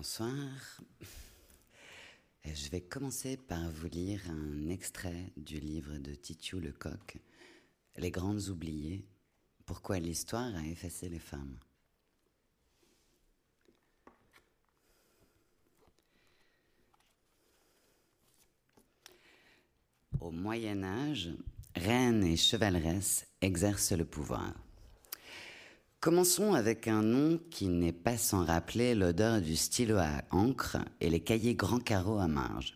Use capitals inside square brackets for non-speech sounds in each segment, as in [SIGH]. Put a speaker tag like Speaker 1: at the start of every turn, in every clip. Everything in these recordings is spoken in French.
Speaker 1: Bonsoir. Je vais commencer par vous lire un extrait du livre de Titiou Lecoq, Les grandes oubliées, pourquoi l'histoire a effacé les femmes. Au Moyen Âge, reines et chevaleresses exercent le pouvoir. Commençons avec un nom qui n'est pas sans rappeler l'odeur du stylo à encre et les cahiers grands carreaux à marge.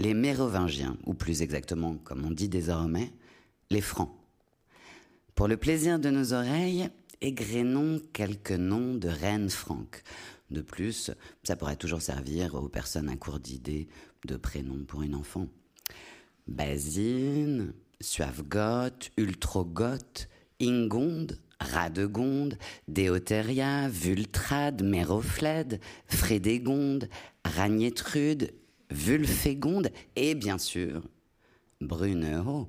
Speaker 1: Les Mérovingiens, ou plus exactement, comme on dit désormais, les Francs. Pour le plaisir de nos oreilles, égrénons quelques noms de reines franques. De plus, ça pourrait toujours servir aux personnes à court d'idées de prénoms pour une enfant. Basine, Suavegoth, Ultrogoth, Ingonde, Radegonde, Déotéria, Vultrade, Méroflède, Frédégonde, Ragnetrude, Vulfégonde et bien sûr Brunehaut,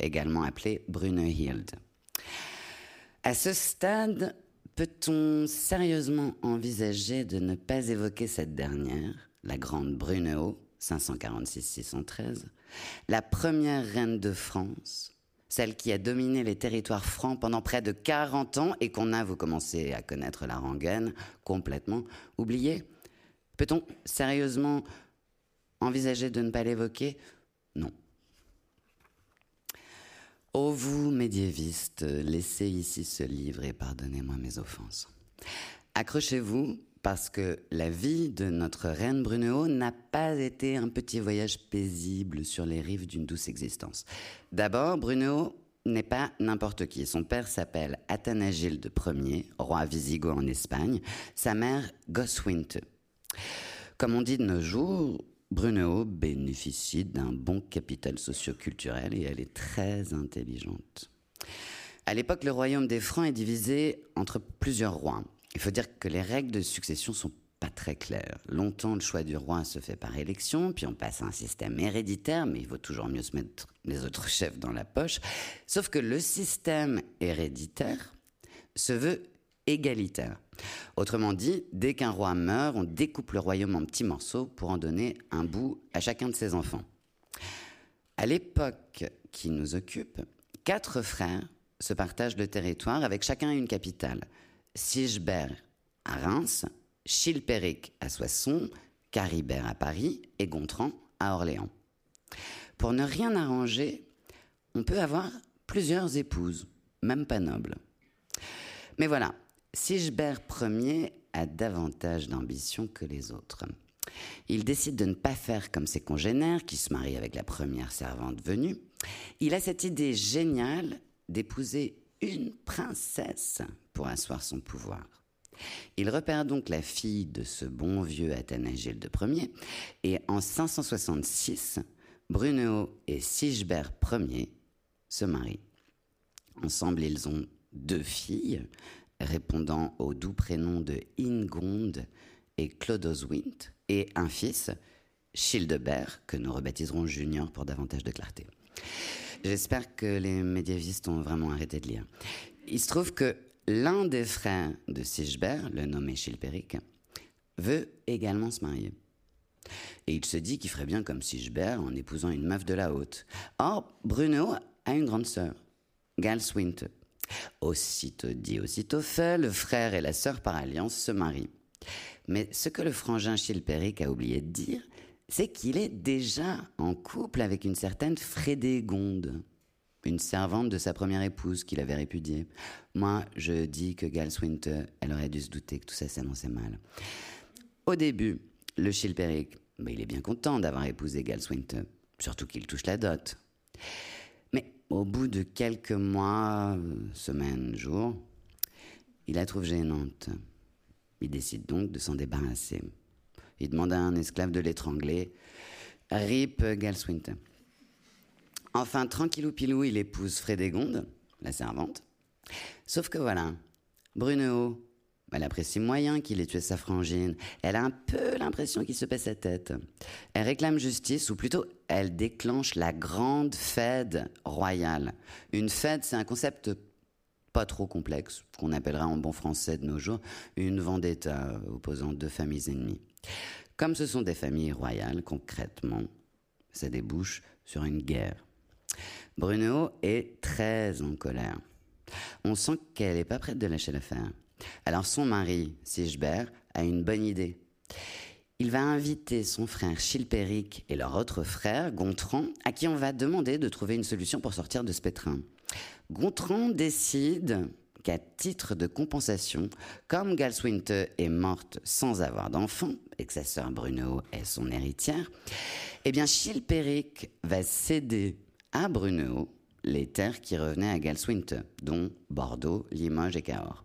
Speaker 1: également appelé Brunehild. À ce stade, peut-on sérieusement envisager de ne pas évoquer cette dernière, la grande Brunehaut, 546-613, la première reine de France, celle qui a dominé les territoires francs pendant près de 40 ans et qu'on a, vous commencez à connaître la rengaine, complètement oubliée Peut-on sérieusement envisager de ne pas l'évoquer? Non. Ô vous, médiévistes, laissez ici ce livre et pardonnez-moi mes offenses. Accrochez-vous, parce que la vie de notre reine Brunehaut n'a pas été un petit voyage paisible sur les rives d'une douce existence. D'abord, Brunehaut n'est pas n'importe qui. Son père s'appelle Athanagilde Ier, roi wisigoth en Espagne, sa mère Goswinte. Comme on dit de nos jours, Brunehaut bénéficie d'un bon capital socioculturel et elle est très intelligente. À l'époque, le royaume des Francs est divisé entre plusieurs rois. Il faut dire que les règles de succession sont pas très claires. Longtemps, le choix du roi se fait par élection, puis on passe à un système héréditaire, mais il vaut toujours mieux se mettre les autres chefs dans la poche. Sauf que le système héréditaire se veut égalitaire. Autrement dit, dès qu'un roi meurt, on découpe le royaume en petits morceaux pour en donner un bout à chacun de ses enfants. À l'époque qui nous occupe, quatre frères se partagent le territoire avec chacun une capitale. Sigebert à Reims, Chilpéric à Soissons, Caribert à Paris et Gontran à Orléans. Pour ne rien arranger, on peut avoir plusieurs épouses, même pas nobles. Mais voilà, Sigebert Ier a davantage d'ambition que les autres. Il décide de ne pas faire comme ses congénères qui se marient avec la première servante venue. Il a cette idée géniale d'épouser une princesse pour asseoir son pouvoir. Il repère donc la fille de ce bon vieux Athanagilde Ier, et en 566, Brunehaut et Sigebert Ier se marient. Ensemble, ils ont deux filles, répondant au doux prénom de Ingonde et Clodoswint, et un fils, Childebert, que nous rebaptiserons Junior pour davantage de clarté. J'espère que les médiévistes ont vraiment arrêté de lire. Il se trouve que L'un des frères de Sigebert, le nommé Chilpéric, veut également se marier. Et il se dit qu'il ferait bien comme Sigebert en épousant une meuf de la haute. Or, Bruno a une grande sœur, Galswinte. Aussitôt dit, aussitôt fait, le frère et la sœur par alliance se marient. Mais ce que le frangin Chilpéric a oublié de dire, c'est qu'il est déjà en couple avec une certaine Frédégonde une servante de sa première épouse qu'il avait répudiée. Moi, je dis que Gal Swinter, elle aurait dû se douter que tout ça s'annonçait mal. Au début, le Chilpéric, mais il est bien content d'avoir épousé Gal Swinter, surtout qu'il touche la dot. Mais au bout de quelques mois, semaines, jours, il la trouve gênante. Il décide donc de s'en débarrasser. Il demande à un esclave de l'étrangler. Rip Galswinter. Enfin, tranquillou pilou, il épouse Frédégonde, la servante. Sauf que voilà, Brunehaut, elle apprécie moyen qu'il ait tué sa frangine. Elle a un peu l'impression qu'il se pèse sa tête. Elle réclame justice, ou plutôt, elle déclenche la grande fête royale. Une fête, c'est un concept pas trop complexe, qu'on appellera en bon français de nos jours une vendetta opposant deux familles ennemies. Comme ce sont des familles royales, concrètement, ça débouche sur une guerre. Bruno est très en colère. On sent qu'elle n'est pas prête de lâcher l'affaire. Alors son mari, Sigebert, a une bonne idée. Il va inviter son frère Chilpéric et leur autre frère, Gontran, à qui on va demander de trouver une solution pour sortir de ce pétrin. Gontran décide qu'à titre de compensation, comme Galswinte est morte sans avoir d'enfant et que sa sœur Bruno est son héritière, eh bien Chilpéric va céder à Bruno les terres qui revenaient à Galswinte, dont Bordeaux, Limoges et Cahors.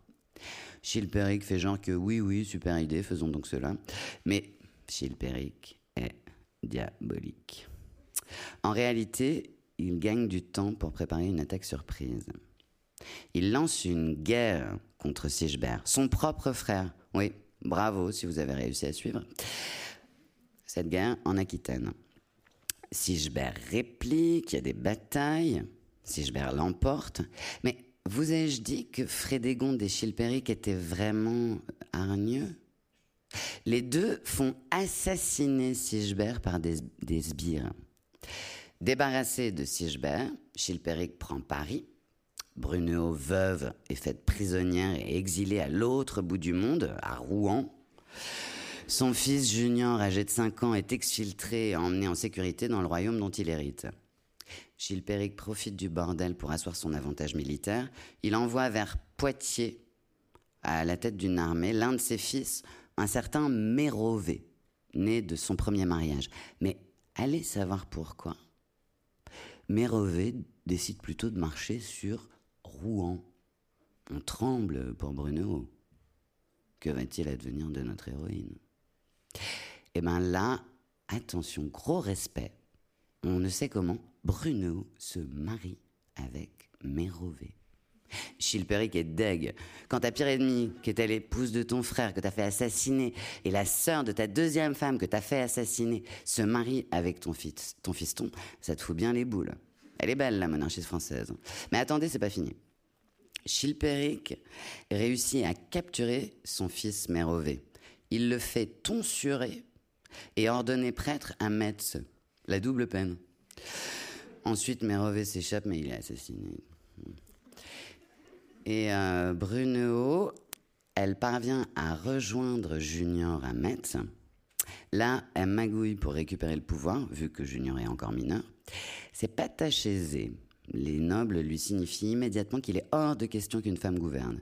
Speaker 1: Chilpéric fait genre que oui, oui, super idée, faisons donc cela. Mais Chilpéric est diabolique. En réalité, il gagne du temps pour préparer une attaque surprise. Il lance une guerre contre Sigebert, son propre frère. Oui, bravo si vous avez réussi à suivre. Cette guerre en Aquitaine. Sigebert réplique, il y a des batailles, Sigebert l'emporte, mais vous ai-je dit que Frédégonde et Chilpéric étaient vraiment hargneux? Les deux font assassiner Sigebert par des, sbires. Débarrassé de Sigebert, Chilpéric prend Paris. Bruno, veuve, est faite prisonnière et exilée à l'autre bout du monde, à Rouen. Son fils Junior, âgé de 5 ans, est exfiltré et emmené en sécurité dans le royaume dont il hérite. Chilpéric profite du bordel pour asseoir son avantage militaire. Il envoie vers Poitiers, à la tête d'une armée, l'un de ses fils, un certain Mérové, né de son premier mariage. Mais allez savoir pourquoi. Mérové décide plutôt de marcher sur Rouen. On tremble pour Bruno. Que va-t-il advenir de notre héroïne? Eh bien là, attention, gros respect. On ne sait comment, Bruno se marie avec Mérové. Chilpéric est deg. Quand ta pire ennemie, qui était l'épouse de ton frère que t'as fait assassiner, et la sœur de ta deuxième femme que t'as fait assassiner, se marie avec ton, fils, ton fiston, ça te fout bien les boules. Elle est belle, la monarchie française. Mais attendez, c'est pas fini. Chilpéric réussit à capturer son fils Mérové. Il le fait tonsurer et ordonner prêtre à Metz. La double peine. Ensuite, Mérové s'échappe, mais il est assassiné. Et euh, Bruno, elle parvient à rejoindre Junior à Metz. Là, elle magouille pour récupérer le pouvoir, vu que Junior est encore mineur. C'est pas tâche aisée. Les nobles lui signifient immédiatement qu'il est hors de question qu'une femme gouverne.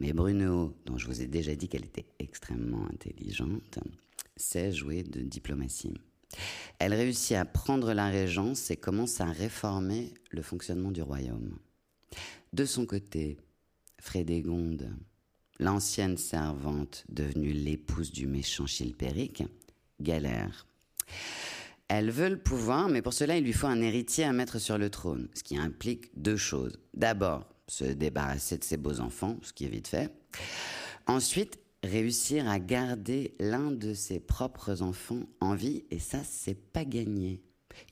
Speaker 1: Mais Bruno, dont je vous ai déjà dit qu'elle était extrêmement intelligente, sait jouer de diplomatie. Elle réussit à prendre la régence et commence à réformer le fonctionnement du royaume. De son côté, Frédégonde, l'ancienne servante devenue l'épouse du méchant Chilpéric, galère. Elle veut le pouvoir, mais pour cela, il lui faut un héritier à mettre sur le trône, ce qui implique deux choses. D'abord, se débarrasser de ses beaux enfants, ce qui est vite fait. Ensuite, réussir à garder l'un de ses propres enfants en vie, et ça, c'est pas gagné.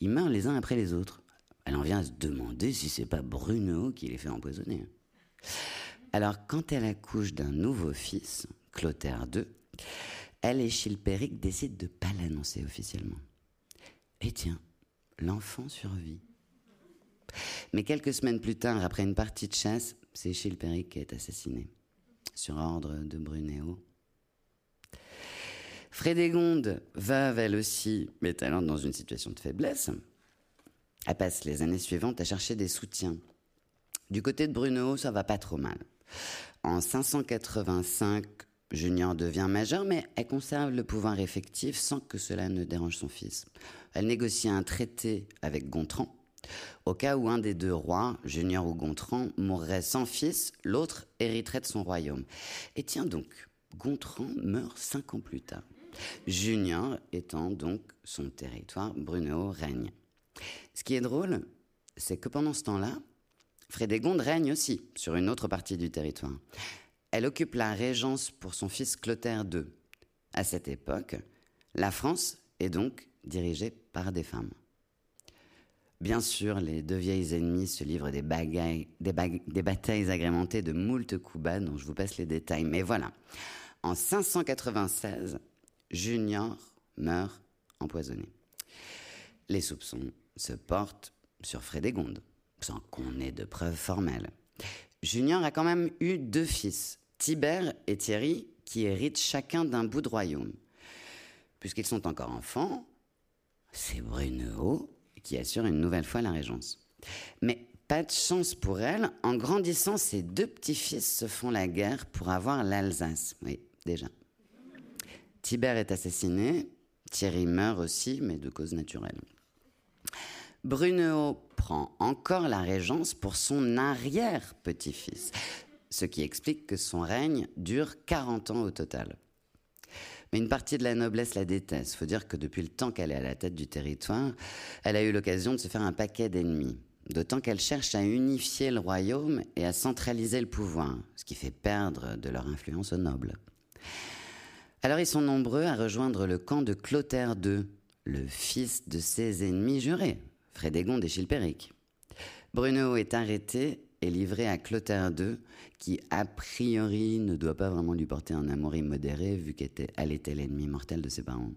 Speaker 1: Ils meurent les uns après les autres. Elle en vient à se demander si c'est pas Bruno qui les fait empoisonner. Alors, quand elle accouche d'un nouveau fils, Clotaire II, elle et Chilpéric décident de pas l'annoncer officiellement. Et tiens, l'enfant survit. Mais quelques semaines plus tard, après une partie de chasse, c'est Chilpéric qui est assassiné, sur ordre de Brunéo. Frédégonde, veuve elle aussi, mais alors dans une situation de faiblesse, elle passe les années suivantes à chercher des soutiens. Du côté de Bruno, ça va pas trop mal. En 585, Junior devient majeur, mais elle conserve le pouvoir effectif sans que cela ne dérange son fils. Elle négocie un traité avec Gontran. Au cas où un des deux rois, Junior ou Gontran, mourrait sans fils, l'autre hériterait de son royaume. Et tiens donc, Gontran meurt cinq ans plus tard. Junior étant donc son territoire, Bruno règne. Ce qui est drôle, c'est que pendant ce temps-là, Frédégonde règne aussi sur une autre partie du territoire. Elle occupe la régence pour son fils Clotaire II. À cette époque, la France est donc dirigée par des femmes. Bien sûr, les deux vieilles ennemies se livrent des, des, batailles agrémentées de moult coups bas dont je vous passe les détails. Mais voilà, en 596, Junior meurt empoisonné. Les soupçons se portent sur Frédégonde, sans qu'on ait de preuves formelles. Junior a quand même eu deux fils, Tibère et Thierry, qui héritent chacun d'un bout de royaume. Puisqu'ils sont encore enfants, c'est Brunehaut qui assure une nouvelle fois la régence. Mais pas de chance pour elle, en grandissant, ses deux petits-fils se font la guerre pour avoir l'Alsace. Oui, déjà. Tibère est assassiné, Thierry meurt aussi, mais de cause naturelle. Brunehaut prend encore la régence pour son arrière-petit-fils, ce qui explique que son règne dure 40 ans au total. Mais une partie de la noblesse la déteste. Faut dire que depuis le temps qu'elle est à la tête du territoire, elle a eu l'occasion de se faire un paquet d'ennemis. D'autant qu'elle cherche à unifier le royaume et à centraliser le pouvoir, ce qui fait perdre de leur influence aux nobles. Alors ils sont nombreux à rejoindre le camp de Clotaire II, le fils de ses ennemis jurés, Frédégonde et Chilpéric. Bruno est arrêté et livré à Clotaire II, qui a priori ne doit pas vraiment lui porter un amour immodéré, vu qu'elle était l'ennemi mortel de ses parents.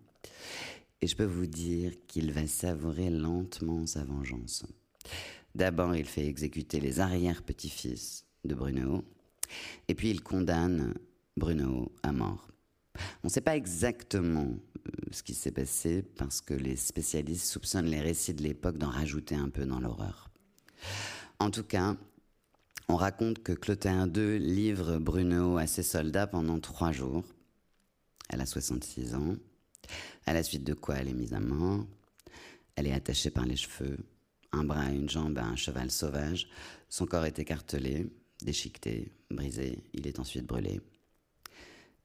Speaker 1: Et je peux vous dire qu'il va savourer lentement sa vengeance. D'abord, il fait exécuter les arrière-petits-fils de Bruno, et puis il condamne Bruno à mort. On ne sait pas exactement euh, ce qui s'est passé parce que les spécialistes soupçonnent les récits de l'époque d'en rajouter un peu dans l'horreur. En tout cas, on raconte que Clotaire II livre Bruno à ses soldats pendant trois jours. Elle a 66 ans, à la suite de quoi elle est mise à mort. Elle est attachée par les cheveux, un bras et une jambe à un cheval sauvage. Son corps est écartelé, déchiqueté, brisé. Il est ensuite brûlé.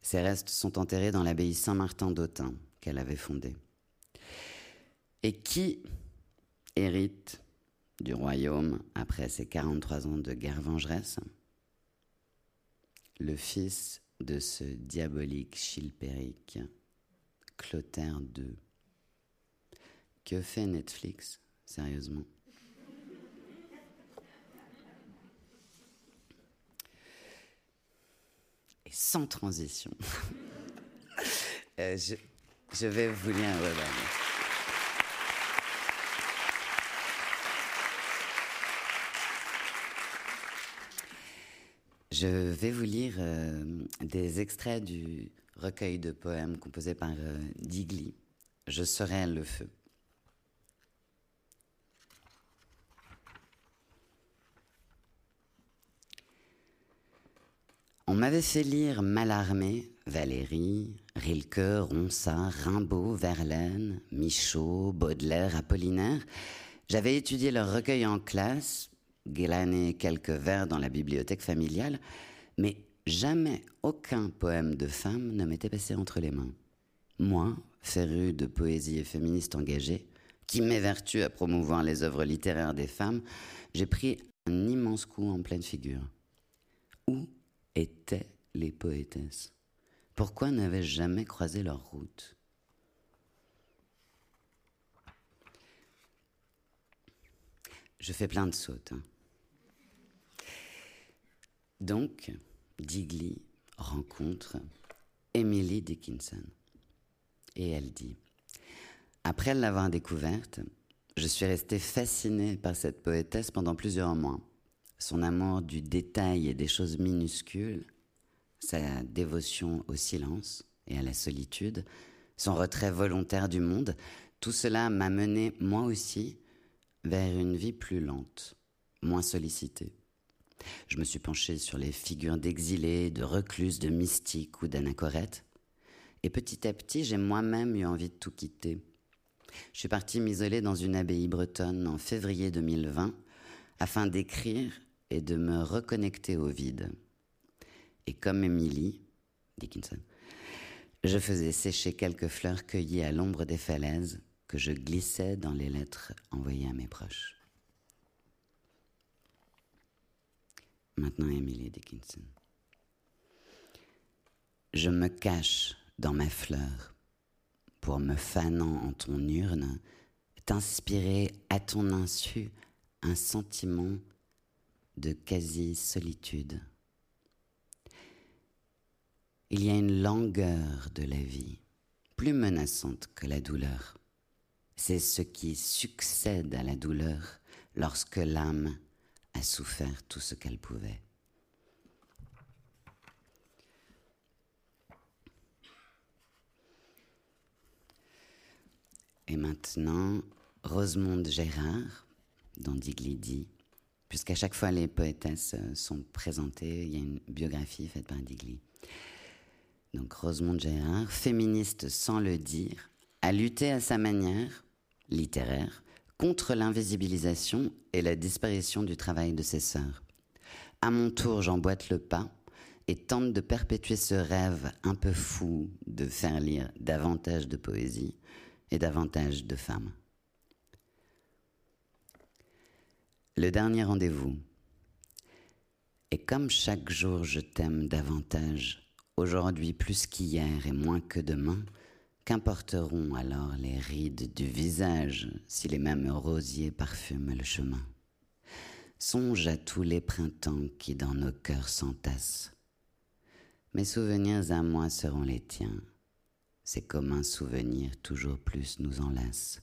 Speaker 1: Ses restes sont enterrés dans l'abbaye Saint-Martin d'Autun qu'elle avait fondée. Et qui hérite du royaume après ses 43 ans de guerre vengeresse Le fils de ce diabolique Chilpéric, Clotaire II. Que fait Netflix, sérieusement? Sans transition. [LAUGHS] Euh, je, vais vous lire. Je vais vous lire euh, des extraits du recueil de poèmes composé par euh, Digli. Je serai le feu. On m'avait fait lire Mallarmé, Valérie, Rilke, Ronsard, Rimbaud, Verlaine, Michaud, Baudelaire, Apollinaire. J'avais étudié leurs recueils en classe, glané quelques vers dans la bibliothèque familiale, mais jamais aucun poème de femme ne m'était passé entre les mains. Moi, féru de poésie et féministe engagée, qui m'évertue à promouvoir les œuvres littéraires des femmes, j'ai pris un immense coup en pleine figure. Où étaient les poétesses? Pourquoi n'avais-je jamais croisé leur route? Je fais plein de sautes. Hein. Donc, Digli rencontre Emily Dickinson. Et elle dit, après l'avoir découverte, je suis restée fascinée par cette poétesse pendant plusieurs mois son amour du détail et des choses minuscules, sa dévotion au silence et à la solitude, son retrait volontaire du monde, tout cela m'a mené, moi aussi, vers une vie plus lente, moins sollicitée. Je me suis penché sur les figures d'exilés, de recluses, de mystiques ou d'anachorètes, et petit à petit, j'ai moi-même eu envie de tout quitter. Je suis parti m'isoler dans une abbaye bretonne en février 2020 afin d'écrire et de me reconnecter au vide. Et comme Emily Dickinson, je faisais sécher quelques fleurs cueillies à l'ombre des falaises que je glissais dans les lettres envoyées à mes proches. Maintenant, Emily Dickinson. Je me cache dans ma fleur pour me fanant en ton urne t'inspirer à ton insu un sentiment de quasi-solitude. Il y a une langueur de la vie, plus menaçante que la douleur. C'est ce qui succède à la douleur lorsque l'âme a souffert tout ce qu'elle pouvait. Et maintenant, Rosemonde Gérard, dans Diglidi, puisqu'à chaque fois les poétesses sont présentées, il y a une biographie faite par Digli. Donc Rosemonde Gérard, féministe sans le dire, a lutté à sa manière, littéraire, contre l'invisibilisation et la disparition du travail de ses sœurs. À mon tour, j'emboîte le pas et tente de perpétuer ce rêve un peu fou de faire lire davantage de poésie et davantage de femmes. Le dernier rendez-vous. Et comme chaque jour je t'aime davantage, aujourd'hui plus qu'hier et moins que demain, qu'importeront alors les rides du visage si les mêmes rosiers parfument le chemin? Songe à tous les printemps qui dans nos cœurs s'entassent. Mes souvenirs à moi seront les tiens, ces communs souvenirs toujours plus nous enlacent,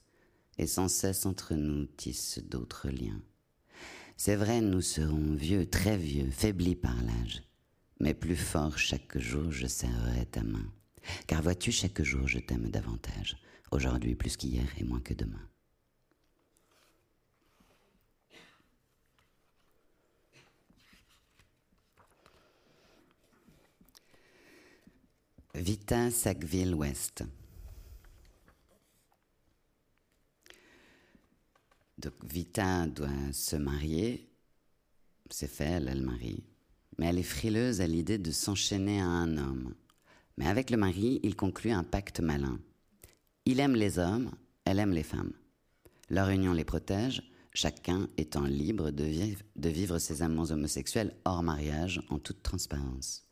Speaker 1: et sans cesse entre nous tissent d'autres liens. C'est vrai, nous serons vieux, très vieux, faiblis par l'âge, mais plus fort chaque jour je serrerai ta main. Car vois-tu, chaque jour je t'aime davantage, aujourd'hui plus qu'hier et moins que demain. Vita Sackville-Ouest. Donc Vita doit se marier, c'est fait, elle, elle marie, mais elle est frileuse à l'idée de s'enchaîner à un homme. Mais avec le mari, il conclut un pacte malin. Il aime les hommes, elle aime les femmes. Leur union les protège, chacun étant libre de vivre, ses amants homosexuels hors mariage en toute transparence.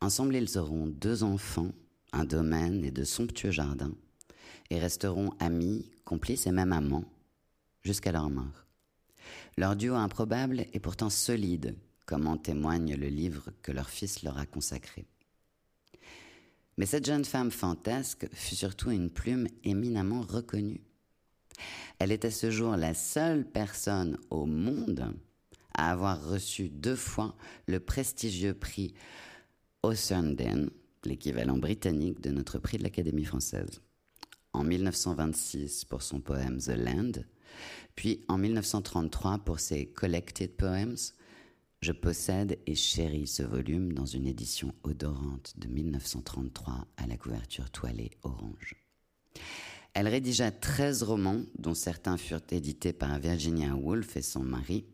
Speaker 1: Ensemble, ils auront deux enfants, un domaine et de somptueux jardins, et resteront amis, complices et même amants, jusqu'à leur mort. Leur duo improbable est pourtant solide, comme en témoigne le livre que leur fils leur a consacré. Mais cette jeune femme fantasque fut surtout une plume éminemment reconnue. Elle est à ce jour la seule personne au monde à avoir reçu deux fois le prestigieux prix O'Sundin, l'équivalent britannique de notre prix de l'Académie française. En 1926 pour son poème The Land, puis en 1933 pour ses Collected Poems. Je possède et chéris ce volume dans une édition odorante de 1933 à la couverture toilée orange. Elle rédigea 13 romans, dont certains furent édités par Virginia Woolf et son mari,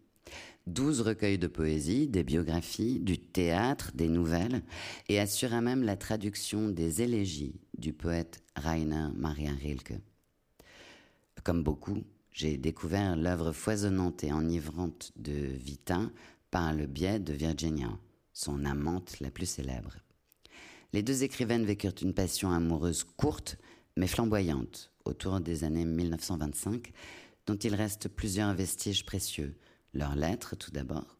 Speaker 1: douze recueils de poésie, des biographies, du théâtre, des nouvelles, et assura même la traduction des élégies du poète Rainer Maria Rilke. Comme beaucoup, j'ai découvert l'œuvre foisonnante et enivrante de Vita par le biais de Virginia, son amante la plus célèbre. Les deux écrivaines vécurent une passion amoureuse courte mais flamboyante autour des années 1925, dont il reste plusieurs vestiges précieux, leurs lettres, tout d'abord,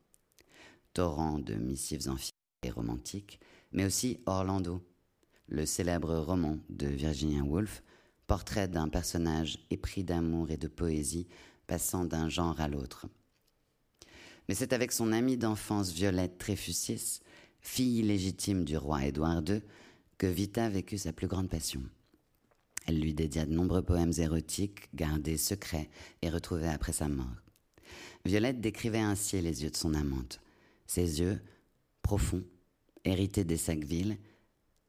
Speaker 1: torrent de missives amphibies et romantiques, mais aussi Orlando, le célèbre roman de Virginia Woolf, portrait d'un personnage épris d'amour et de poésie, passant d'un genre à l'autre. Mais c'est avec son amie d'enfance Violette Tréfusis, fille illégitime du roi Édouard II, que Vita vécut sa plus grande passion. Elle lui dédia de nombreux poèmes érotiques, gardés secrets et retrouvés après sa mort. Violette décrivait ainsi les yeux de son amante. Ses yeux, profonds, hérités des Sackville,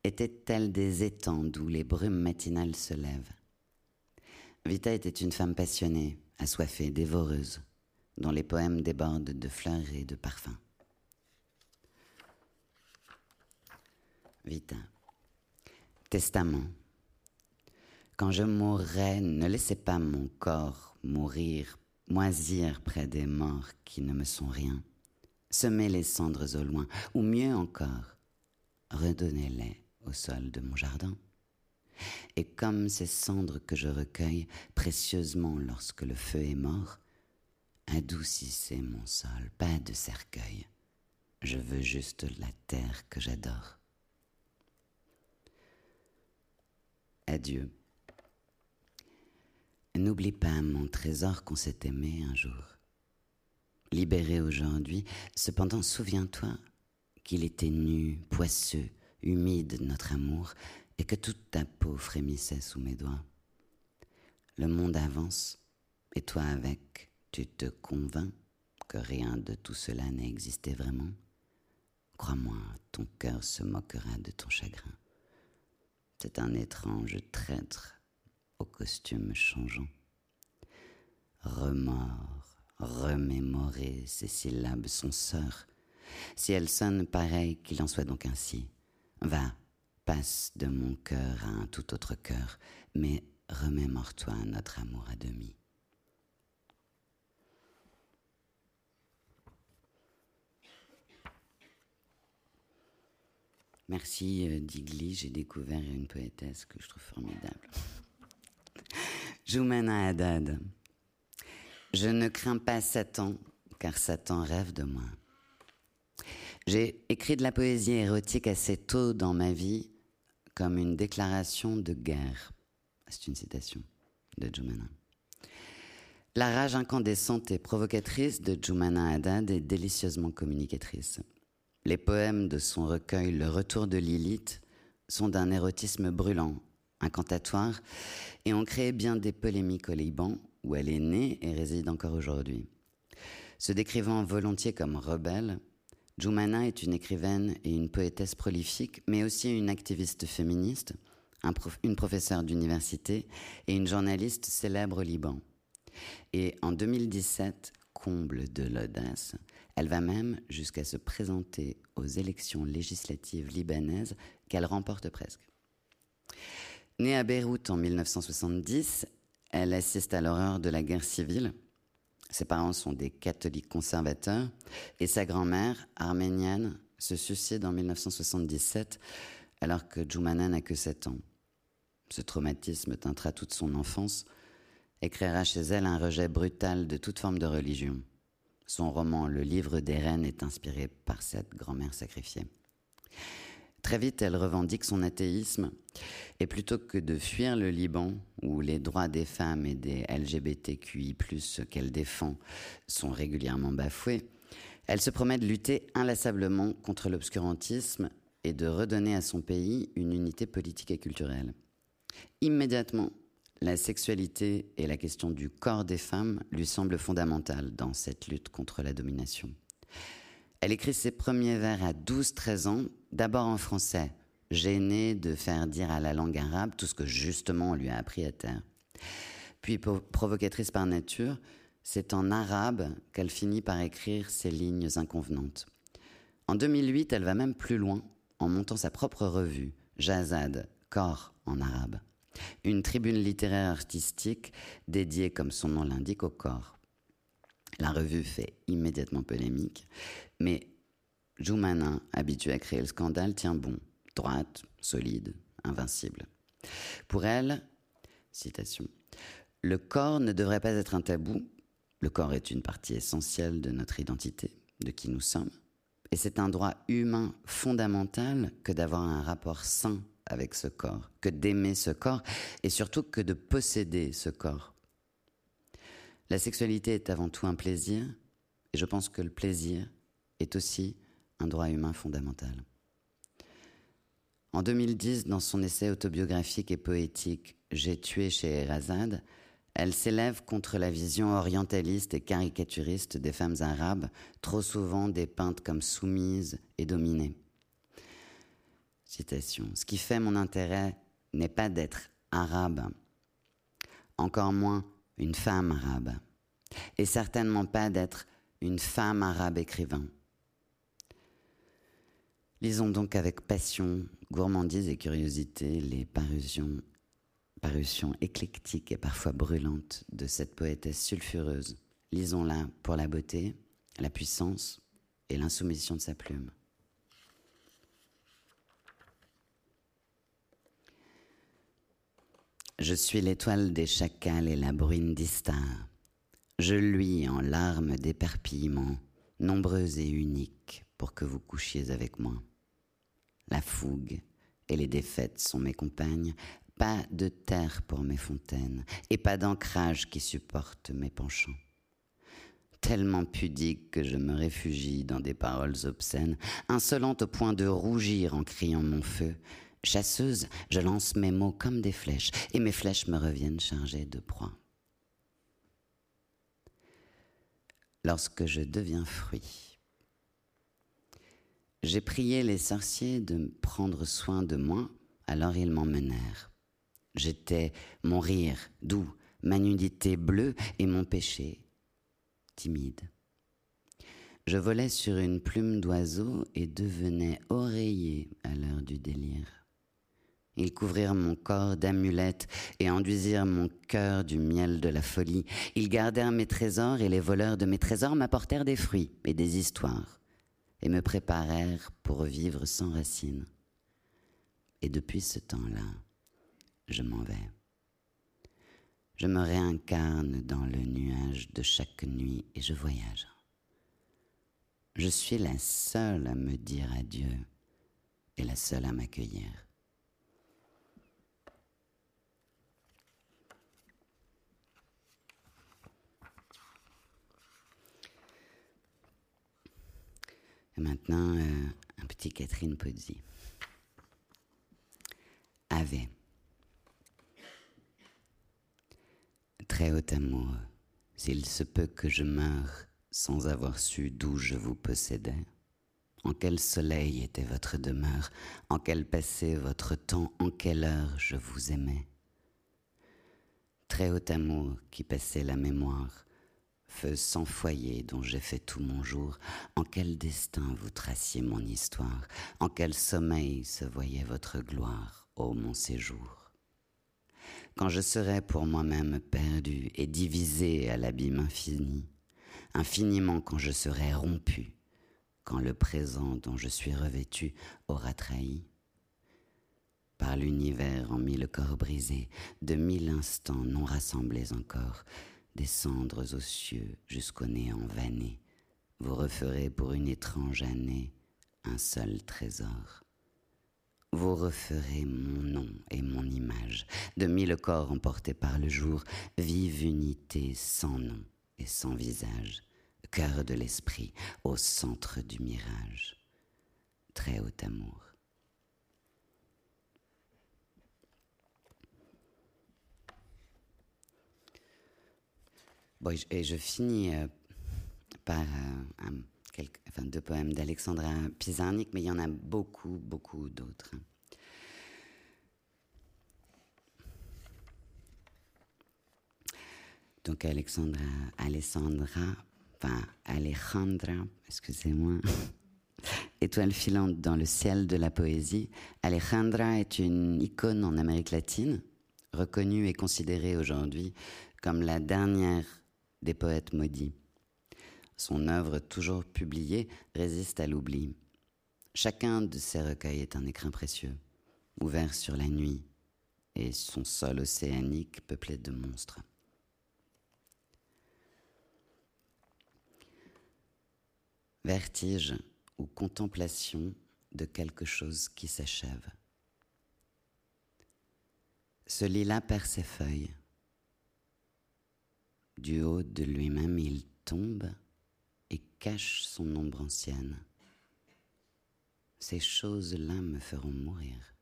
Speaker 1: étaient tels des étangs d'où les brumes matinales se lèvent. Vita était une femme passionnée, assoiffée, dévoreuse, dont les poèmes débordent de fleurs et de parfums. Vita. Testament. Quand je mourrai, ne laissez pas mon corps mourir moisir près des morts qui ne me sont rien. Semez les cendres au loin, ou mieux encore, redonnez-les au sol de mon jardin. Et comme ces cendres que je recueille précieusement lorsque le feu est mort, adoucissez mon sol, pas de cercueil. Je veux juste la terre que j'adore. Adieu. N'oublie pas mon trésor qu'on s'est aimé un jour. Libéré aujourd'hui, cependant souviens-toi qu'il était nu, poisseux, humide notre amour, et que toute ta peau frémissait sous mes doigts. Le monde avance, et toi avec, tu te convains que rien de tout cela n'a existé vraiment? Crois-moi, ton cœur se moquera de ton chagrin. C'est un étrange traître au costume changeant. Remords, remémorer, ces syllabes sont sœurs. Si elles sonnent pareil, qu'il en soit donc ainsi. Va, passe de mon cœur à un tout autre cœur, mais remémore-toi notre amour à demi. Merci euh, Digli, j'ai découvert une poétesse que je trouve formidable. [LAUGHS] Joumana Haddad. Je ne crains pas Satan, car Satan rêve de moi. J'ai écrit de la poésie érotique assez tôt dans ma vie, comme une déclaration de guerre. C'est une citation de Jumana. La rage incandescente et provocatrice de Jumana Haddad est délicieusement communicatrice. Les poèmes de son recueil Le Retour de Lilith sont d'un érotisme brûlant, incantatoire, et ont créé bien des polémiques au Liban, où elle est née et réside encore aujourd'hui. Se décrivant volontiers comme rebelle, Jumana est une écrivaine et une poétesse prolifique, mais aussi une activiste féministe, une professeure d'université et une journaliste célèbre au Liban. Et en 2017, comble de l'audace, elle va même jusqu'à se présenter aux élections législatives libanaises qu'elle remporte presque. Née à Beyrouth en 1970, elle assiste à l'horreur de la guerre civile. Ses parents sont des catholiques conservateurs et sa grand-mère, arménienne, se suicide en 1977 alors que Jumana n'a que 7 ans. Ce traumatisme teintera toute son enfance et créera chez elle un rejet brutal de toute forme de religion. Son roman Le livre des reines est inspiré par cette grand-mère sacrifiée. Très vite, elle revendique son athéisme et plutôt que de fuir le Liban, où les droits des femmes et des LGBTQI, qu'elle défend, sont régulièrement bafoués, elle se promet de lutter inlassablement contre l'obscurantisme et de redonner à son pays une unité politique et culturelle. Immédiatement, la sexualité et la question du corps des femmes lui semblent fondamentales dans cette lutte contre la domination. Elle écrit ses premiers vers à 12-13 ans, d'abord en français, gênée de faire dire à la langue arabe tout ce que justement on lui a appris à terre. Puis provocatrice par nature, c'est en arabe qu'elle finit par écrire ses lignes inconvenantes. En 2008, elle va même plus loin en montant sa propre revue, Jazad, corps en arabe une tribune littéraire artistique dédiée, comme son nom l'indique, au corps. La revue fait immédiatement polémique, mais Joumana, habituée à créer le scandale, tient bon, droite, solide, invincible. Pour elle, citation, le corps ne devrait pas être un tabou. Le corps est une partie essentielle de notre identité, de qui nous sommes. Et c'est un droit humain fondamental que d'avoir un rapport sain avec ce corps, que d'aimer ce corps et surtout que de posséder ce corps. La sexualité est avant tout un plaisir et je pense que le plaisir est aussi un droit humain fondamental. En 2010, dans son essai autobiographique et poétique J'ai tué chez Erazade, elle s'élève contre la vision orientaliste et caricaturiste des femmes arabes, trop souvent dépeintes comme soumises et dominées. Citation. Ce qui fait mon intérêt n'est pas d'être arabe, encore moins une femme arabe, et certainement pas d'être une femme arabe écrivain. Lisons donc avec passion, gourmandise et curiosité les parutions, parutions éclectiques et parfois brûlantes de cette poétesse sulfureuse. Lisons-la pour la beauté, la puissance et l'insoumission de sa plume. Je suis l'étoile des chacals et la bruine d'Istar. Je luis en larmes d'éperpillement, nombreuses et uniques, pour que vous couchiez avec moi. La fougue et les défaites sont mes compagnes, pas de terre pour mes fontaines, et pas d'ancrage qui supporte mes penchants. Tellement pudique que je me réfugie dans des paroles obscènes, insolente au point de rougir en criant mon feu. Chasseuse, je lance mes mots comme des flèches, et mes flèches me reviennent chargées de proie. Lorsque je deviens fruit, j'ai prié les sorciers de prendre soin de moi, alors ils m'emmenèrent. J'étais mon rire doux, ma nudité bleue et mon péché timide. Je volais sur une plume d'oiseau et devenais oreiller à l'heure du délire. Ils couvrirent mon corps d'amulettes et enduisirent mon cœur du miel de la folie. Ils gardèrent mes trésors et les voleurs de mes trésors m'apportèrent des fruits et des histoires et me préparèrent pour vivre sans racines. Et depuis ce temps-là, je m'en vais. Je me réincarne dans le nuage de chaque nuit et je voyage. Je suis la seule à me dire adieu et la seule à m'accueillir. Et maintenant, euh, un petit Catherine Pozzi. Ave. Très haut amour, s'il se peut que je meure sans avoir su d'où je vous possédais, en quel soleil était votre demeure, en quel passé votre temps, en quelle heure je vous aimais. Très haut amour qui passait la mémoire, feu sans foyer dont j'ai fait tout mon jour, en quel destin vous traciez mon histoire, en quel sommeil se voyait votre gloire, ô mon séjour? Quand je serai pour moi-même perdu et divisé à l'abîme infini, infiniment quand je serai rompu, quand le présent dont je suis revêtu aura trahi. Par l'univers en mille corps brisés, de mille instants non rassemblés encore, des cendres aux cieux jusqu'au néant vanné, vous referez pour une étrange année un seul trésor. Vous referez mon nom et mon image, de mille corps emportés par le jour, vive unité sans nom et sans visage, cœur de l'esprit au centre du mirage, très haut amour. Et je finis euh, par euh, deux poèmes d'Alexandra Pizarnik, mais il y en a beaucoup, beaucoup d'autres. Donc Alexandra, Alessandra, enfin Alejandra, excusez-moi, [LAUGHS] étoile filante dans le ciel de la poésie. Alejandra est une icône en Amérique latine, reconnue et considérée aujourd'hui comme la dernière des poètes maudits. Son œuvre, toujours publiée, résiste à l'oubli. Chacun de ses recueils est un écrin précieux, ouvert sur la nuit, et son sol océanique peuplé de monstres. Vertige ou contemplation de quelque chose qui s'achève. Ce lilas perd ses feuilles. Du haut de lui-même, il tombe et cache son ombre ancienne. Ces choses-là me feront mourir.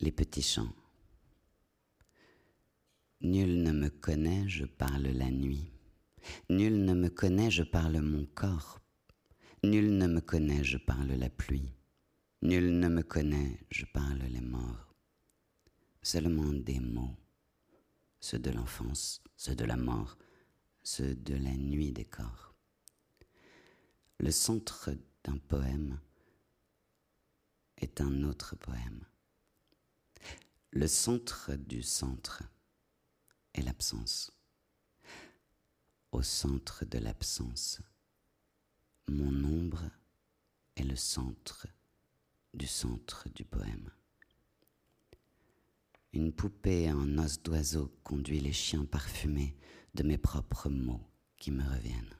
Speaker 1: Les petits chants. Nul ne me connaît, je parle la nuit. Nul ne me connaît, je parle mon corps. Nul ne me connaît, je parle la pluie. Nul ne me connaît, je parle les morts. Seulement des mots ceux de l'enfance, ceux de la mort, ceux de la nuit des corps. Le centre d'un poème est un autre poème. Le centre du centre est l'absence. Au centre de l'absence, mon ombre est le centre du centre du poème. Une poupée en os d'oiseau conduit les chiens parfumés de mes propres mots qui me reviennent.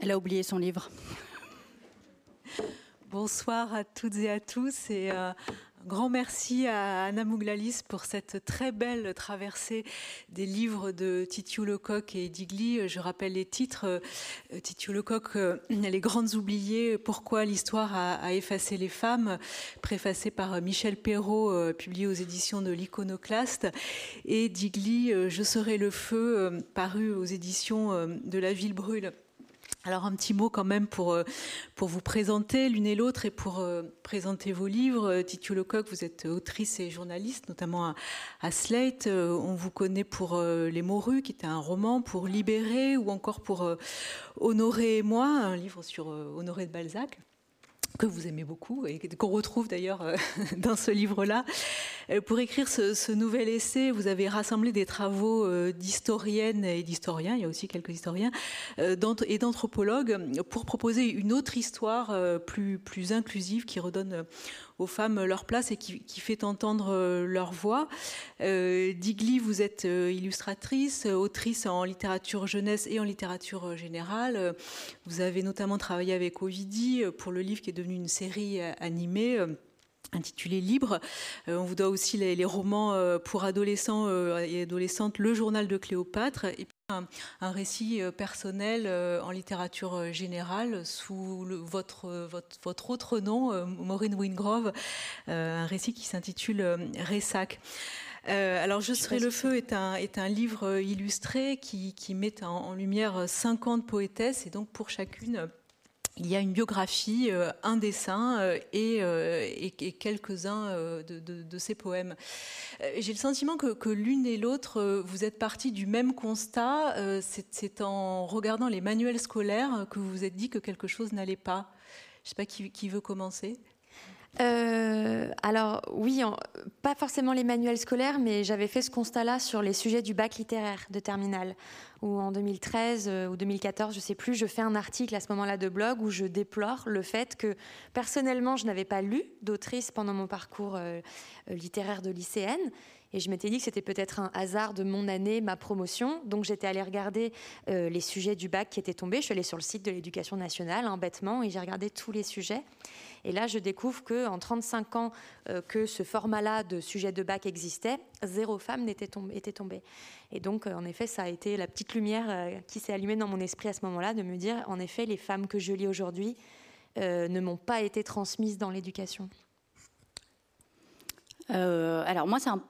Speaker 2: Elle oublié son livre. Bonsoir à toutes et à tous et euh, un grand merci à Anna Mouglalis pour cette très belle traversée des livres de Titiou Lecoq et Digli. Je rappelle les titres. Euh, Titiou Lecoq, euh, Les grandes oubliées, Pourquoi l'histoire a, effacé les femmes, préfacé par Michel Perrault, publié aux éditions de l'Iconoclaste. Et Digli, Je serai le feu, paru aux éditions de La Ville Brûle. Alors un petit mot quand même pour, euh, pour vous présenter l'une et l'autre et pour euh, présenter vos livres. Euh, Titio Lecoq, vous êtes autrice et journaliste, notamment à, Slate. On vous connaît pour Les Morues, qui était un roman, pour Libérer ou encore pour Honoré et moi, un livre sur Honoré de Balzac que vous aimez beaucoup et qu'on retrouve d'ailleurs [LAUGHS] dans ce livre-là. Euh, pour écrire ce, nouvel essai, vous avez rassemblé des travaux euh, d'historiennes et d'historiens, il y a aussi quelques historiens, et d'anthropologues, pour proposer une autre histoire plus, inclusive qui redonne aux femmes leur place et qui, fait entendre euh, leur voix. Euh, Digli, vous êtes euh, illustratrice, autrice en littérature jeunesse et en littérature générale. Vous avez notamment travaillé avec Ovidi pour le livre qui est devenu une série animée intitulé Libre. on vous doit aussi les, romans pour adolescents et adolescentes, Le journal de Cléopâtre, et un, récit euh, personnel euh, en littérature euh, générale sous votre, votre, autre nom, Maureen Wingrove, un récit qui s'intitule Ressac. alors, Je serai le feu est un, est un livre illustré qui, met en, lumière 50 poétesses et donc pour chacune il y a une biographie, euh, un dessin euh, euh, et, quelques-uns de, ces poèmes. J'ai le sentiment que, l'une et l'autre, vous êtes partis du même constat. C'est en regardant les manuels scolaires que vous vous êtes dit que quelque chose n'allait pas. Je ne sais pas qui veut commencer.
Speaker 3: Euh, alors oui, pas forcément les manuels scolaires, mais j'avais fait ce constat-là sur les sujets du bac littéraire de terminale, où en 2013 euh, ou 2014, je sais plus, je fais un article à ce moment-là de blog où je déplore le fait que personnellement, je n'avais pas lu d'autrice pendant mon parcours euh, littéraire de lycéenne. Et je m'étais dit que c'était peut-être un hasard de mon année, ma promotion. Donc j'étais allée regarder les sujets du bac qui étaient tombés. Je suis allée sur le site de l'éducation nationale, hein, bêtement, et j'ai regardé tous les sujets. Et là, je découvre qu'en 35 ans euh, que ce format-là de sujet de bac existait, zéro femme n'était tombée. Et donc, euh, en effet, ça a été la petite lumière euh, qui s'est allumée dans mon esprit à ce moment-là, de me dire, en effet, les femmes que je lis aujourd'hui ne m'ont pas été transmises dans l'éducation.
Speaker 2: alors moi, c'est un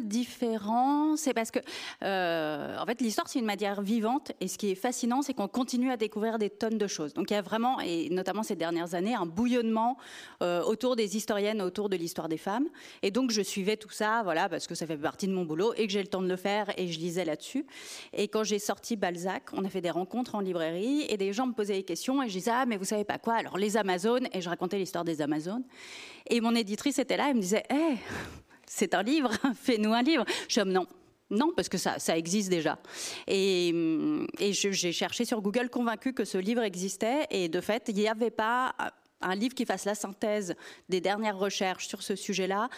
Speaker 2: différent, c'est parce que, euh, en fait, l'histoire, c'est une matière vivante. Et ce qui est fascinant, c'est qu'on continue à découvrir des tonnes de choses. Donc, il y a vraiment, et notamment ces dernières années, un bouillonnement euh, autour des historiennes, autour de l'histoire des femmes. Et donc, je suivais tout ça, voilà, parce que ça fait partie de mon boulot et que j'ai le temps de le faire et je lisais là-dessus. Et quand j'ai sorti Balzac, on a fait des rencontres en librairie et des gens me posaient des questions et je disais, ah, mais vous savez pas quoi? Alors, les Amazones, et je racontais l'histoire des Amazones. Et mon éditrice était là, elle me disait, hé, c'est un livre, [LAUGHS] fais-nous un livre. Je dis, non, non, parce que ça, ça existe déjà. Et, et j'ai cherché sur Google, convaincu que ce livre existait. Et de fait, il n'y avait pas un livre qui fasse la synthèse des dernières recherches sur ce sujet-là,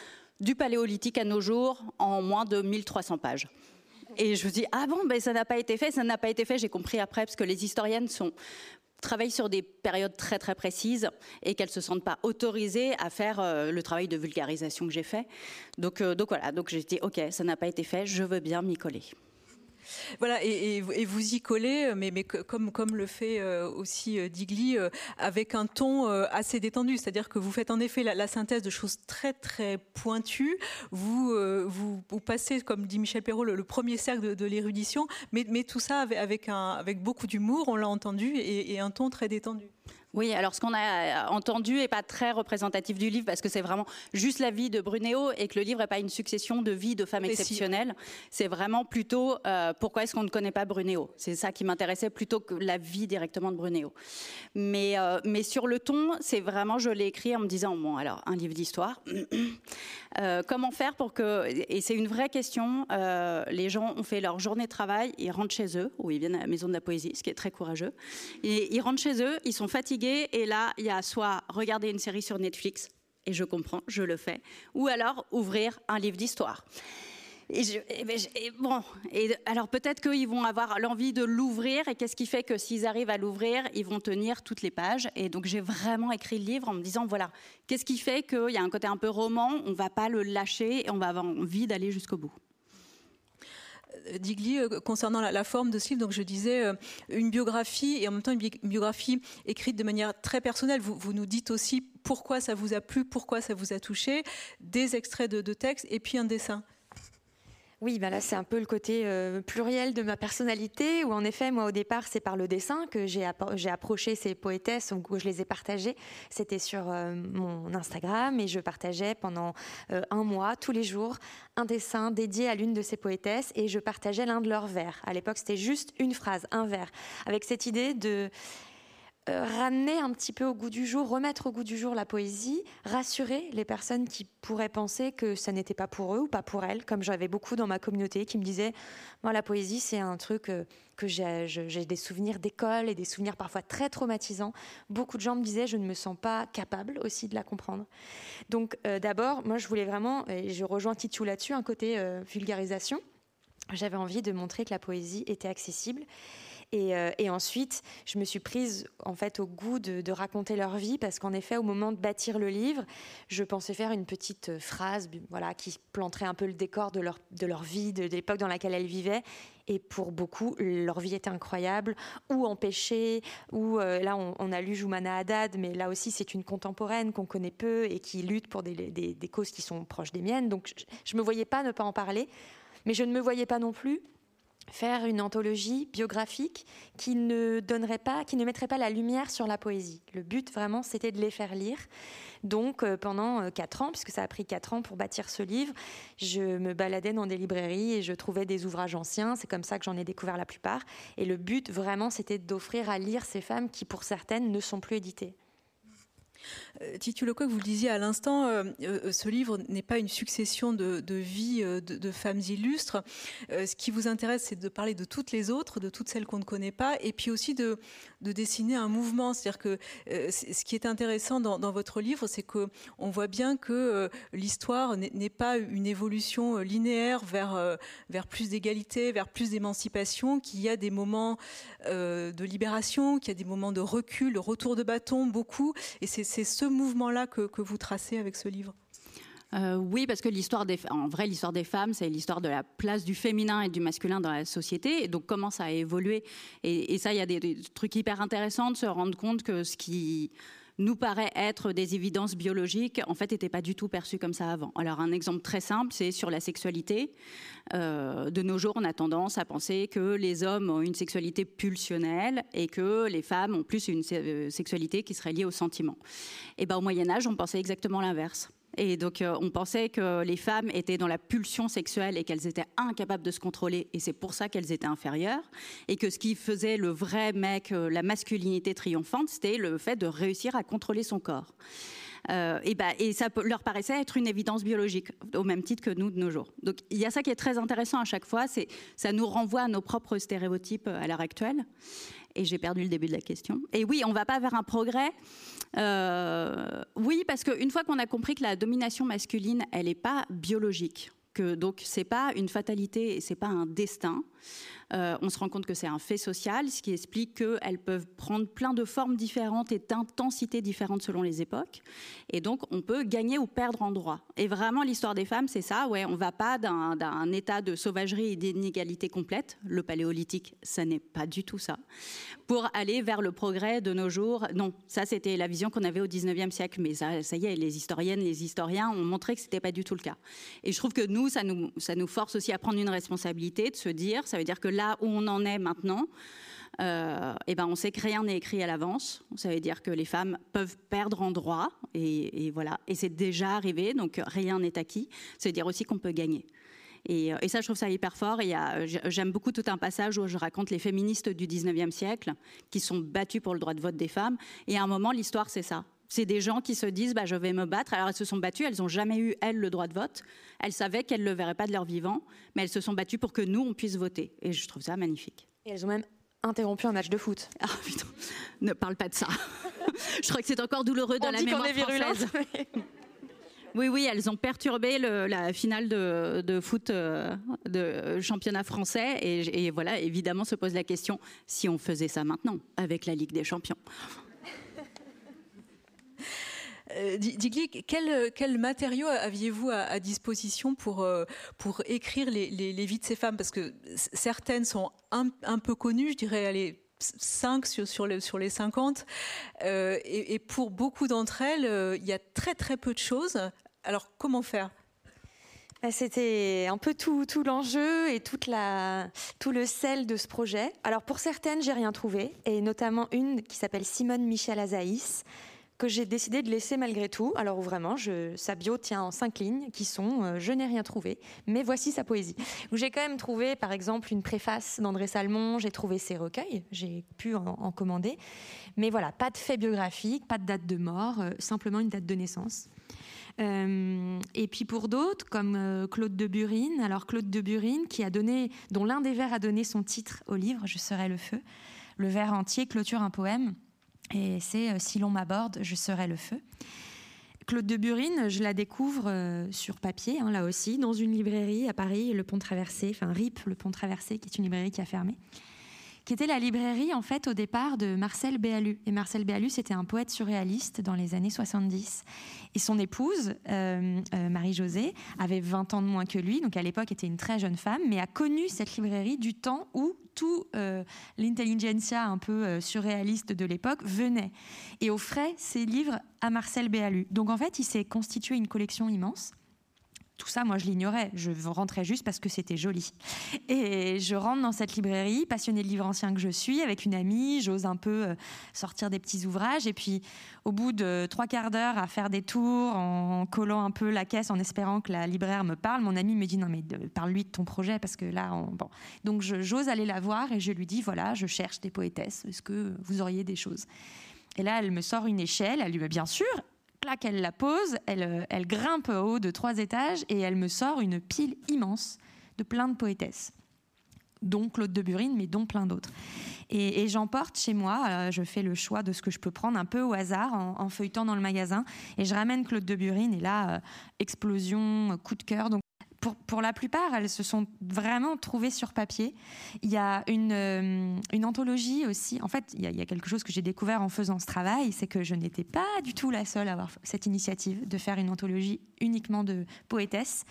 Speaker 2: du paléolithique à nos jours, en moins de 1300 pages. Et je me dis, ah bon, ben ça n'a pas été fait, ça n'a pas été fait. J'ai compris après, parce que les historiennes sont travaillent sur des périodes très très précises et qu'elles se sentent pas autorisées à faire euh, le travail de vulgarisation que j'ai fait. Donc, euh, donc voilà, donc j'ai dit ok, ça n'a pas été fait, je veux bien m'y coller. Voilà, et, vous y collez, mais, mais comme, le fait euh, aussi euh, Digli, euh, avec un ton assez détendu. C'est-à-dire que vous faites en effet la, synthèse de choses très très pointues. Vous, vous, passez, comme dit Michel Perrault, le, premier cercle de, l'érudition, mais, tout ça avec beaucoup d'humour, on l'a entendu, et un ton très détendu.
Speaker 4: Oui, alors ce qu'on a entendu n'est pas très représentatif du livre parce que c'est vraiment juste la vie de Brunéo et que le livre n'est pas une succession de vies de femmes exceptionnelles. C'est vraiment plutôt euh, pourquoi est-ce qu'on ne connaît pas Brunéo? C'est ça qui m'intéressait plutôt que la vie directement de Brunéo. Mais, euh, mais sur le ton, c'est vraiment, je l'ai écrit en me disant, bon, alors, un livre d'histoire. [CLEARS THROAT] Euh, comment faire pour que, et c'est une vraie question, les gens ont fait leur journée de travail, ils rentrent chez eux, ou ils viennent à la maison de la poésie, ce qui est très courageux. Et ils rentrent chez eux, ils sont fatigués et là, il y a soit regarder une série sur Netflix, et je comprends, je le fais, ou alors ouvrir un livre d'histoire. Et, ben, bon, et alors peut-être qu'ils vont avoir l'envie de l'ouvrir, et qu'est-ce qui fait que s'ils arrivent à l'ouvrir, ils vont tenir toutes les pages. Et donc j'ai vraiment écrit le livre en me disant voilà, qu'est-ce qui fait qu'il y a un côté un peu roman, on va pas le lâcher et on va avoir envie d'aller jusqu'au bout.
Speaker 2: Digli, euh, concernant la, forme de ce livre, donc je disais euh, une biographie et en même temps une biographie écrite de manière très personnelle. Vous, nous dites aussi pourquoi ça vous a plu, pourquoi ça vous a touché, des extraits de, de textes et puis un dessin.
Speaker 3: Oui, ben là c'est un peu le côté euh, pluriel de ma personnalité, où en effet, moi au départ, c'est par le dessin que j'ai approché ces poétesses, où je les ai partagées. C'était sur euh, mon Instagram et je partageais pendant euh, un mois, tous les jours, un dessin dédié à l'une de ces poétesses et je partageais l'un de leurs vers. À l'époque, c'était juste une phrase, un vers, avec cette idée de euh, ramener un petit peu au goût du jour, remettre au goût du jour la poésie, rassurer les personnes qui pourraient penser que ça n'était pas pour eux ou pas pour elles, comme j'avais beaucoup dans ma communauté qui me disaient, moi la poésie c'est un truc euh, que j'ai des souvenirs d'école et des souvenirs parfois très traumatisants. Beaucoup de gens me disaient, je ne me sens pas capable aussi de la comprendre. Donc euh, d'abord, moi je voulais vraiment, et je rejoins Titou là-dessus, un côté vulgarisation. J'avais envie de montrer que la poésie était accessible euh, et, ensuite, je me suis prise en fait au goût de, raconter leur vie parce qu'en effet, au moment de bâtir le livre, je pensais faire une petite euh, phrase, voilà, qui planterait un peu le décor de leur vie, de, l'époque dans laquelle elles vivaient. Et pour beaucoup, leur vie était incroyable, ou empêchée, ou euh, là, on, a lu Joumana Haddad, mais là aussi, c'est une contemporaine qu'on connaît peu et qui lutte pour des, des, causes qui sont proches des miennes. Donc, je ne me voyais pas ne pas en parler, mais je ne me voyais pas non plus faire une anthologie biographique qui ne donnerait pas, qui ne mettrait pas la lumière sur la poésie. Le but vraiment, c'était de les faire lire. Donc euh, pendant euh, quatre ans, puisque ça a pris quatre ans pour bâtir ce livre, je me baladais dans des librairies et je trouvais des ouvrages anciens. C'est comme ça que j'en ai découvert la plupart. Et le but vraiment, c'était d'offrir à lire ces femmes qui, pour certaines, ne sont plus éditées.
Speaker 2: Euh, Titu Lecoq, vous le disiez à l'instant, euh, euh, ce livre n'est pas une succession de, vies de, femmes illustres. ce qui vous intéresse, c'est de parler de toutes les autres, de toutes celles qu'on ne connaît pas, et puis aussi de, dessiner un mouvement. C'est-à-dire que ce qui est intéressant dans, votre livre, c'est qu'on voit bien que l'histoire n'est pas une évolution linéaire vers, vers plus d'égalité, vers plus d'émancipation, qu'il y a des moments de libération, qu'il y a des moments de recul, de retour de bâton, beaucoup, et c'est c'est ce mouvement-là que, vous tracez avec ce livre?
Speaker 4: Euh, oui, parce que l'histoire des, en vrai, l'histoire des femmes, c'est l'histoire de la place du féminin et du masculin dans la société, et donc comment ça a évolué? Et, ça, il y a des, trucs hyper intéressants de se rendre compte que ce qui nous paraît être des évidences biologiques, en fait, n'était pas du tout perçu comme ça avant. Alors, un exemple très simple, c'est sur la sexualité. Euh, de nos jours, on a tendance à penser que les hommes ont une sexualité pulsionnelle et que les femmes ont plus une euh, sexualité qui serait liée au sentiment. Et ben, au Moyen Âge, on pensait exactement l'inverse. Et donc, euh, on pensait que les femmes étaient dans la pulsion sexuelle et qu'elles étaient incapables de se contrôler, et c'est pour ça qu'elles étaient inférieures. Et que ce qui faisait le vrai mec, euh, la masculinité triomphante, c'était le fait de réussir à contrôler son corps. Euh, et, bah, et ça leur paraissait être une évidence biologique, au même titre que nous de nos jours. Donc il y a ça qui est très intéressant à chaque fois, c'est ça nous renvoie à nos propres stéréotypes à l'heure actuelle. Et j'ai perdu le début de la question. Et oui, on ne va pas vers un progrès. Euh, oui, parce qu'une fois qu'on a compris que la domination masculine, elle n'est pas biologique, que donc c'est pas une fatalité et c'est pas un destin, Euh, on se rend compte que c'est un fait social, ce qui explique qu'elles peuvent prendre plein de formes différentes et d'intensités différentes selon les époques. Et donc, on peut gagner ou perdre en droit. Et vraiment, l'histoire des femmes, c'est ça. Ouais, on va pas d'un état de sauvagerie et d'inégalité complète. Le paléolithique, ça n'est pas du tout ça. Pour aller vers le progrès de nos jours. Non, ça, c'était la vision qu'on avait au 19e siècle. Mais ça, y est, les historiennes, les historiens ont montré que c'était pas du tout le cas. Et je trouve que nous, ça nous force aussi à prendre une responsabilité, de se dire, ça veut dire que là où on en est maintenant, euh, eh ben on sait que rien n'est écrit à l'avance. Ça veut dire que les femmes peuvent perdre en droit, et, voilà. Et c'est déjà arrivé, donc rien n'est acquis. Ça veut dire aussi qu'on peut gagner. Et, et, ça, je trouve ça hyper fort. J'aime beaucoup tout un passage où je raconte les féministes du 19e siècle qui sont battues pour le droit de vote des femmes. Et à un moment, l'histoire, c'est ça. C'est des gens qui se disent bah, je vais me battre. Alors elles se sont battues, elles n'ont jamais eu, elles, le droit de vote. Elles savaient qu'elles ne le verraient pas de leur vivant, mais elles se sont battues pour que nous, on puisse voter. Et je trouve ça magnifique.
Speaker 3: Et elles ont même interrompu un match de foot.
Speaker 4: Ah [LAUGHS] putain, ne parle pas de ça. [LAUGHS] je crois que c'est encore douloureux dans la mémoire française. [LAUGHS] Oui, oui, elles ont perturbé la finale de, foot euh, de championnat français. Et, et, voilà, évidemment, se pose la question si on faisait ça maintenant avec la Ligue des Champions.
Speaker 2: Euh, Digli, quel, matériau aviez-vous à, disposition pour, euh, écrire les, vies de ces femmes? Parce que certaines sont un, peu connues, je dirais, allez, 5 sur, sur, les, sur les 50. Euh, et, pour beaucoup d'entre elles, il y a très très peu de choses. Alors comment faire?
Speaker 3: Bah, c'était un peu tout, l'enjeu et tout le sel de ce projet. Alors pour certaines, j'ai rien trouvé, et notamment une qui s'appelle Simone Michel Azaïs, que j'ai décidé de laisser malgré tout. Alors vraiment, je, sa bio tient en cinq lignes qui sont euh, Je n'ai rien trouvé, mais voici sa poésie. J'ai quand même trouvé, par exemple, une préface d'André Salmon, j'ai trouvé ses recueils, j'ai pu en, commander. Mais voilà, pas de fait biographique, pas de date de mort, euh, simplement une date de naissance. Euh, et puis pour d'autres, comme Claude de Burine, alors Claude de Burine, qui a donné, dont l'un des vers a donné son titre au livre Je serai le feu. Le vers entier clôture un poème et c'est euh, Si l'on m'aborde, je serai le feu. Claude de Burine, je la découvre euh, sur papier, hein, là aussi, dans une librairie à Paris, le Pont Traversé, enfin RIP, le Pont Traversé, qui est une librairie qui a fermé qui était la librairie en fait au départ de Marcel Béalu. Et Marcel Béalu, c'était un poète surréaliste dans les années 70. Et son épouse, euh, euh, Marie-Josée, avait 20 ans de moins que lui, donc à l'époque était une très jeune femme, mais a connu cette librairie du temps où tout euh, l'intelligentsia un peu surréaliste de l'époque venait et offrait ses livres à Marcel Béalu. Donc en fait, il s'est constitué une collection immense tout ça, moi, je l'ignorais. Je rentrais juste parce que c'était joli. Et je rentre dans cette librairie, passionnée de livres anciens que je suis, avec une amie. J'ose un peu euh, sortir des petits ouvrages. Et puis, au bout de trois quarts d'heure à faire des tours, en collant un peu la caisse, en espérant que la libraire me parle, mon amie me dit non mais parle-lui de ton projet parce que là, bon. Donc, j'ose aller la voir et je lui dis voilà, je cherche des poétesses. Est-ce que vous auriez des choses? Et là, elle me sort une échelle, elle lui dit bien sûr, elle la pose, elle, euh, elle grimpe au haut de trois étages et elle me sort une pile immense de plein de poétesses dont Claude de Burine, mais dont plein d'autres. Et, j'emporte chez moi, euh, je fais le choix de ce que je peux prendre un peu au hasard en, feuilletant dans le magasin, et je ramène Claude de Burine, et là, euh, explosion, coup de cœur. Pour, la plupart, elles se sont vraiment trouvées sur papier. Il y a une, euh, une anthologie aussi. En fait, il y, a, quelque chose que j'ai découvert en faisant ce travail, c'est que je n'étais pas du tout la seule à avoir cette initiative de faire une anthologie uniquement de poétesses.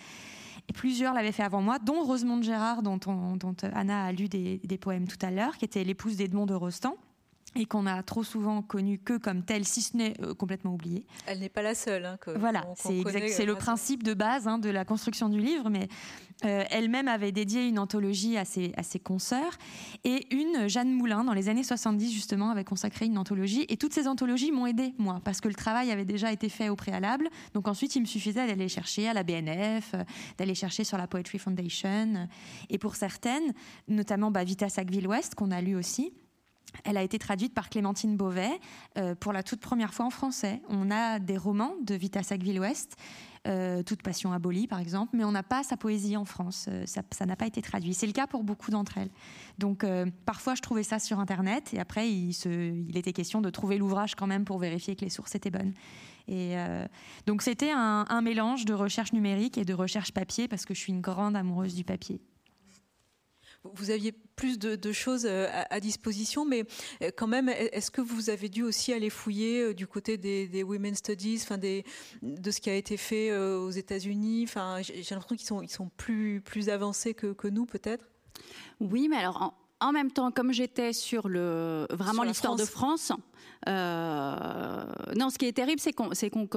Speaker 3: Et plusieurs l'avaient fait avant moi, dont Rosemonde Gérard, dont, Anna a lu des, des poèmes tout à l'heure, qui était l'épouse d'Edmond de Rostand et qu'on a trop souvent connue que comme telle, si ce n'est euh, complètement oubliée.
Speaker 2: Elle n'est pas la seule. Hein,
Speaker 3: voilà, c'est le principe de base hein, de la construction du livre, mais euh, elle-même avait dédié une anthologie à ses, à ses consoeurs, et une, Jeanne Moulin, dans les années 70 justement, avait consacré une anthologie, et toutes ces anthologies m'ont aidé, moi, parce que le travail avait déjà été fait au préalable, donc ensuite il me suffisait d'aller chercher à la BNF, euh, d'aller chercher sur la Poetry Foundation, et pour certaines, notamment bah, Vita Sackville-West, qu'on a lu aussi, elle a été traduite par Clémentine Beauvais euh, pour la toute première fois en français. On a des romans de Vita Sackville-West, euh, Toute passion abolie par exemple, mais on n'a pas sa poésie en France. Euh, ça n'a pas été traduit. C'est le cas pour beaucoup d'entre elles. Donc parfois je trouvais ça sur Internet et après il, était question de trouver l'ouvrage quand même pour vérifier que les sources étaient bonnes. Et donc c'était un mélange de recherche numérique et de recherche papier parce que je suis une grande amoureuse du papier.
Speaker 2: Vous aviez plus de, choses à, disposition, mais quand même, est-ce que vous avez dû aussi aller fouiller du côté des, des Women's Studies, enfin des, de ce qui a été fait aux États-Unis? Enfin, j'ai l'impression qu'ils sont, ils sont plus, plus avancés que, que nous, peut-être?
Speaker 4: Oui, mais alors en, même temps, comme j'étais sur le vraiment l'histoire de France, euh, non, ce qui est terrible, c'est qu'on, c'est qu'on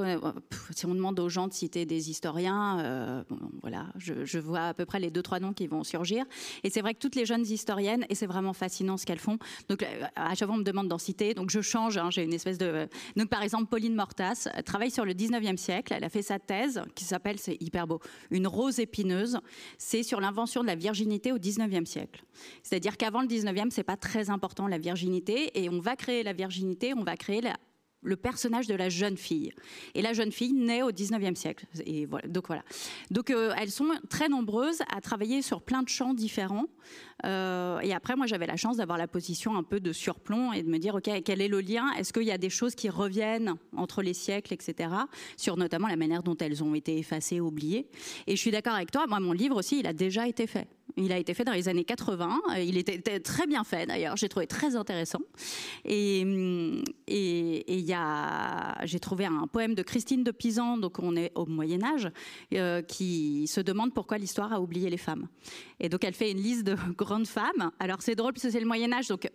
Speaker 4: si on demande aux gens de citer des historiens, euh, voilà, je, vois à peu près les deux trois noms qui vont surgir. Et c'est vrai que toutes les jeunes historiennes, et c'est vraiment fascinant ce qu'elles font. Donc euh, à chaque fois on me demande d'en citer, donc je change. Hein, j'ai une espèce de, donc par exemple Pauline Mortas travaille sur le 19e siècle. Elle a fait sa thèse qui s'appelle, c'est hyper beau, une rose épineuse. C'est sur l'invention de la virginité au 19e siècle. C'est-à-dire qu'avant le 19e, c'est pas très important la virginité, et on va créer la virginité on va créer le personnage de la jeune fille. Et la jeune fille naît au 19e siècle. Et voilà. Donc voilà. Donc euh, elles sont très nombreuses à travailler sur plein de champs différents. Euh, et après, moi, j'avais la chance d'avoir la position un peu de surplomb et de me dire, ok, quel est le lien? Est-ce qu'il y a des choses qui reviennent entre les siècles, etc. Sur notamment la manière dont elles ont été effacées, oubliées? Et je suis d'accord avec toi. Moi, mon livre aussi, il a déjà été fait. Il a été fait dans les années 80. Il était très bien fait d'ailleurs. J'ai trouvé très intéressant. Et et y a, j'ai trouvé un poème de Christine de Pisan, donc on est au Moyen Âge, euh, qui se demande pourquoi l'histoire a oublié les femmes. Et donc elle fait une liste de [LAUGHS] grandes femmes. Alors c'est drôle parce que c'est le Moyen Âge, donc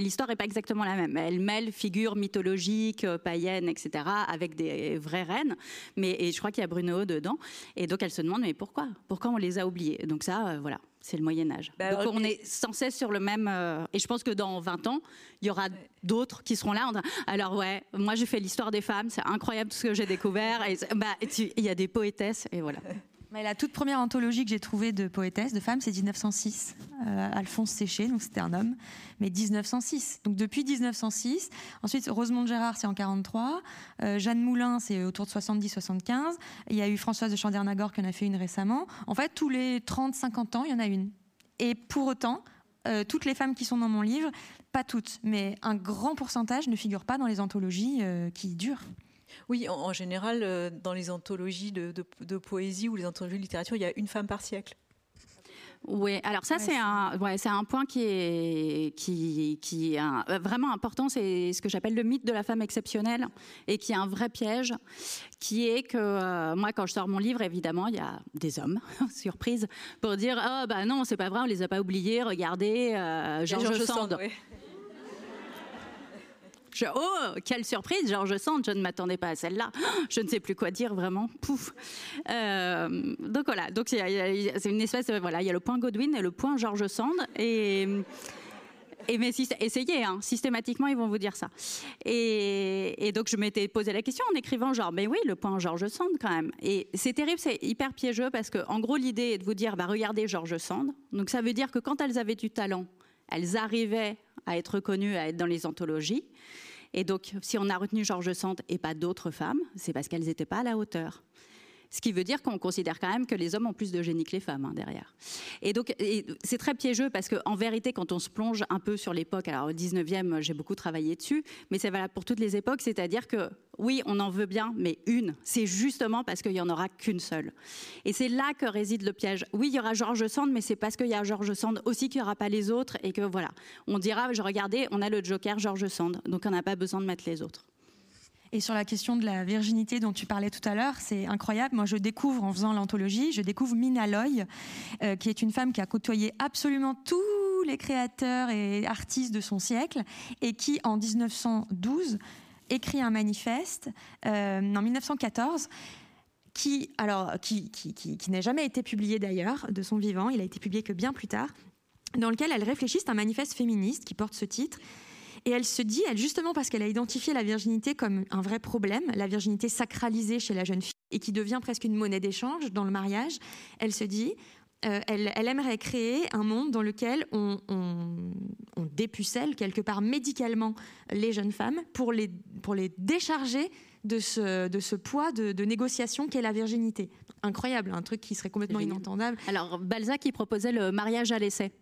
Speaker 4: l'histoire n'est pas exactement la même. Elle mêle figures mythologiques, euh, païennes, etc., avec des vraies reines. Mais et je crois qu'il y a Bruno dedans. Et donc elle se demande mais pourquoi? Pourquoi on les a oubliées? Donc ça, euh, voilà. C'est le Moyen Âge. Bah, donc on est sans cesse sur le même. Euh, et je pense que dans 20 ans, il y aura d'autres qui seront là. Alors ouais, moi j'ai fait l'histoire des femmes, c'est incroyable tout ce que j'ai découvert. Et bah, il y a des poétesses et voilà. [LAUGHS]
Speaker 3: Mais la toute première anthologie que j'ai trouvée de poétesse, de femmes, c'est 1906. Euh, Alphonse Séché, donc c'était un homme, mais 1906. Donc depuis 1906. Ensuite, Rosemonde Gérard, c'est en 43. Euh, Jeanne Moulin, c'est autour de 70-75. Il y a eu Françoise de Chandernagor qui en a fait une récemment. En fait, tous les 30-50 ans, il y en a une. Et pour autant, euh, toutes les femmes qui sont dans mon livre, pas toutes, mais un grand pourcentage ne figurent pas dans les anthologies qui durent.
Speaker 2: Oui, en, général, euh, dans les anthologies de, poésie ou les anthologies de littérature, il y a une femme par siècle.
Speaker 4: Oui, alors ça c'est un, ouais, c'est un point qui est, qui, qui est vraiment important, c'est ce que j'appelle le mythe de la femme exceptionnelle et qui est un vrai piège, qui est que euh, moi quand je sors mon livre, évidemment, il y a des hommes, [LAUGHS] surprise, pour dire oh bah non c'est pas vrai, on les a pas oubliés, regardez euh, Georges Sand. Je, oh, quelle surprise, genre je sens, je ne m'attendais pas à celle-là. Je ne sais plus quoi dire vraiment. Euh, donc voilà, donc c'est une espèce, voilà, il y a le point Godwin et le point George Sand et et mais essayez, hein, systématiquement ils vont vous dire ça. Et, donc je m'étais posé la question en écrivant genre, mais oui, le point George Sand quand même. Et c'est terrible, c'est hyper piégeux parce que en gros l'idée est de vous dire, bah regardez George Sand. Donc ça veut dire que quand elles avaient du talent, elles arrivaient à être reconnues, à être dans les anthologies. Et donc, si on a retenu Georges Sand et pas d'autres femmes, c'est parce qu'elles n'étaient pas à la hauteur. Ce qui veut dire qu'on considère quand même que les hommes ont plus de génie que les femmes hein, derrière. Et donc, c'est très piégeux parce qu'en vérité, quand on se plonge un peu sur l'époque, alors au 19e, j'ai beaucoup travaillé dessus, mais c'est valable pour toutes les époques, c'est-à-dire que oui, on en veut bien, mais une, c'est justement parce qu'il n'y en aura qu'une seule. Et c'est là que réside le piège. Oui, il y aura Georges Sand, mais c'est parce qu'il y a Georges Sand aussi qu'il n'y aura pas les autres et que voilà, on dira, je regardais, on a le Joker Georges Sand, donc on n'a pas besoin de mettre les autres.
Speaker 3: Et sur la question de la virginité dont tu parlais tout à l'heure, c'est incroyable. Moi, je découvre en faisant l'anthologie, je découvre Mina Loy, euh, qui est une femme qui a côtoyé absolument tous les créateurs et artistes de son siècle, et qui, en 1912, écrit un manifeste, euh, en 1914, qui, alors, qui, qui, qui, qui n'a jamais été publié d'ailleurs de son vivant, il a été publié que bien plus tard, dans lequel elle réfléchit, c'est un manifeste féministe qui porte ce titre, et elle se dit, elle justement parce qu'elle a identifié la virginité comme un vrai problème, la virginité sacralisée chez la jeune fille et qui devient presque une monnaie d'échange dans le mariage, elle se dit, euh, elle, aimerait créer un monde dans lequel on, dépucelle quelque part médicalement les jeunes femmes pour les, pour les décharger de ce, de ce poids de, de négociation qu'est la virginité. Incroyable, un truc qui serait complètement inentendable.
Speaker 4: Alors Balzac, il proposait le mariage à l'essai.